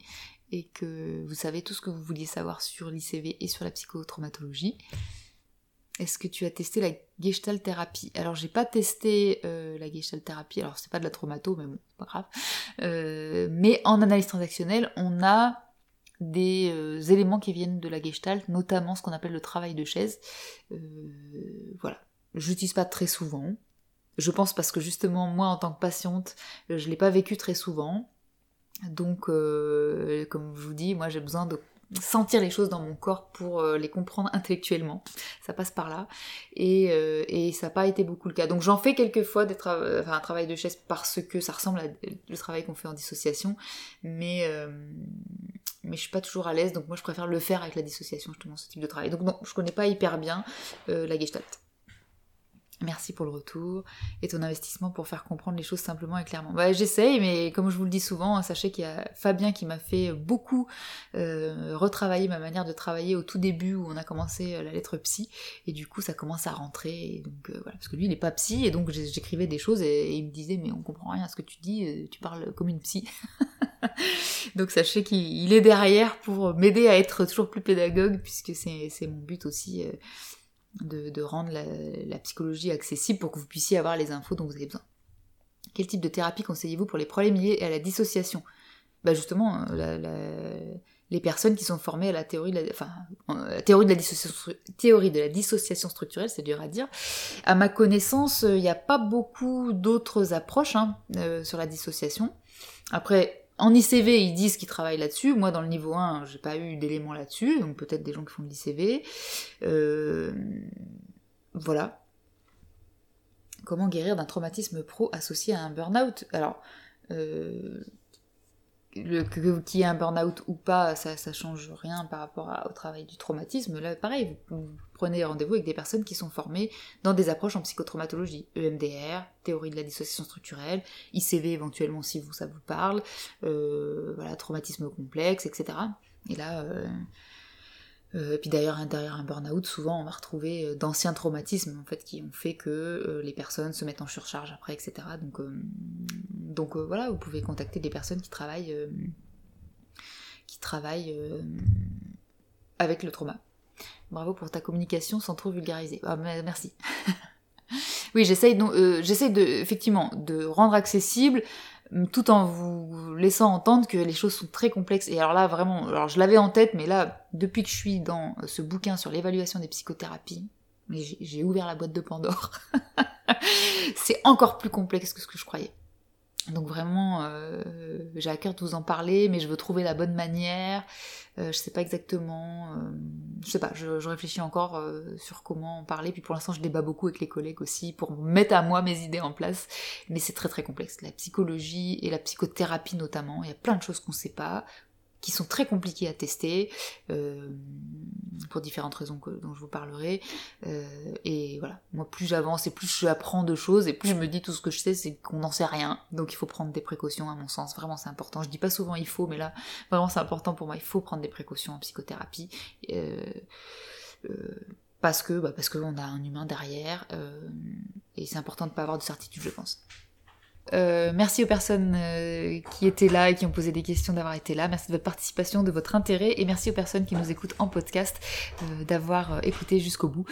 et que vous savez tout ce que vous vouliez savoir sur l'ICV et sur la psychotraumatologie. Est-ce que tu as testé la gestalt thérapie? Alors j'ai pas testé euh, la gestalt thérapie, alors c'est pas de la traumato, mais bon, c'est pas grave. Euh, mais en analyse transactionnelle, on a des euh, éléments qui viennent de la gestalt, notamment ce qu'on appelle le travail de chaise. voilà. Je l'utilise pas très souvent, je pense parce que justement, moi, en tant que patiente, je l'ai pas vécu très souvent. Donc, comme je vous dis, moi, j'ai besoin de sentir les choses dans mon corps pour euh, les comprendre intellectuellement. Ça passe par là. Et, euh, et ça n'a pas été beaucoup le cas. Donc j'en fais quelquefois des enfin, un travail de chaise parce que ça ressemble à le travail qu'on fait en dissociation. Mais, mais je suis pas toujours à l'aise. Donc moi je préfère le faire avec la dissociation, justement, ce type de travail. Donc non, je connais pas hyper bien la gestalt. Merci pour le retour et ton investissement pour faire comprendre les choses simplement et clairement. Bah, J'essaye, mais comme je vous le dis souvent, hein, sachez qu'il y a Fabien qui m'a fait beaucoup euh, retravailler ma manière de travailler au tout début où on a commencé euh, la lettre psy, et du coup ça commence à rentrer. donc, euh, voilà, parce que lui il n'est pas psy, et donc j'écrivais des choses et, il me disait mais on comprend rien à ce que tu dis, tu parles comme une psy. donc sachez qu'il est derrière pour m'aider à être toujours plus pédagogue, puisque c'est mon but aussi de, rendre la, psychologie accessible pour que vous puissiez avoir les infos dont vous avez besoin. Quel type de thérapie conseillez-vous pour les problèmes liés à la dissociation? Bah Justement, euh, les personnes qui sont formées à la théorie de la, la théorie de la dissociation, structurelle, c'est dur à dire. À ma connaissance, il n'y a pas beaucoup d'autres approches hein, euh, sur la dissociation. Après, en ICV, ils disent qu'ils travaillent là-dessus. Moi, dans le niveau 1, j'ai pas eu d'éléments là-dessus, donc peut-être des gens qui font de l'ICV. Euh, voilà. Comment guérir d'un traumatisme pro associé à un burn-out? Alors, euh, qu'il y ait un burn-out ou pas, ça, ça change rien par rapport au travail du traumatisme. Là, pareil, vous, prenez rendez-vous avec des personnes qui sont formées dans des approches en psychotraumatologie, EMDR, théorie de la dissociation structurelle, ICV éventuellement si vous ça vous parle, euh, voilà, traumatisme complexe, etc. Et là, euh, euh, et puis d'ailleurs, derrière un burn-out, souvent on va retrouver d'anciens traumatismes en fait qui ont fait que les personnes se mettent en surcharge après, etc. Donc, donc voilà, vous pouvez contacter des personnes qui travaillent, qui travaillent avec le trauma. Bravo pour ta communication sans trop vulgariser. Ah, merci. oui, j'essaye j'essaye de effectivement de rendre accessible tout en vous laissant entendre que les choses sont très complexes. Et alors là, vraiment, alors je l'avais en tête, mais là, depuis que je suis dans ce bouquin sur l'évaluation des psychothérapies, j'ai ouvert la boîte de Pandore. c'est encore plus complexe que ce que je croyais. Donc vraiment, euh, j'ai à cœur de vous en parler, mais je veux trouver la bonne manière. Euh, je sais pas exactement. Euh, je sais pas. Je, réfléchis encore euh, sur comment en parler. Puis pour l'instant, je débat beaucoup avec les collègues aussi pour mettre à moi mes idées en place. Mais c'est très très complexe. La psychologie et la psychothérapie notamment. Il y a plein de choses qu'on sait pas qui sont très compliqués à tester, euh, pour différentes raisons que, dont je vous parlerai. Euh, et voilà, moi plus j'avance et plus j'apprends de choses, et plus je me dis tout ce que je sais, c'est qu'on n'en sait rien. Donc il faut prendre des précautions à mon sens, vraiment c'est important. Je dis pas souvent il faut, mais là, vraiment c'est important pour moi, il faut prendre des précautions en psychothérapie. Euh, parce que bah, parce qu'on a un humain derrière, et c'est important de ne pas avoir de certitude, je pense. Euh, merci aux personnes euh, qui étaient là et qui ont posé des questions d'avoir été là. Merci de votre participation, de votre intérêt et merci aux personnes qui nous écoutent en podcast euh, d'avoir écouté jusqu'au bout.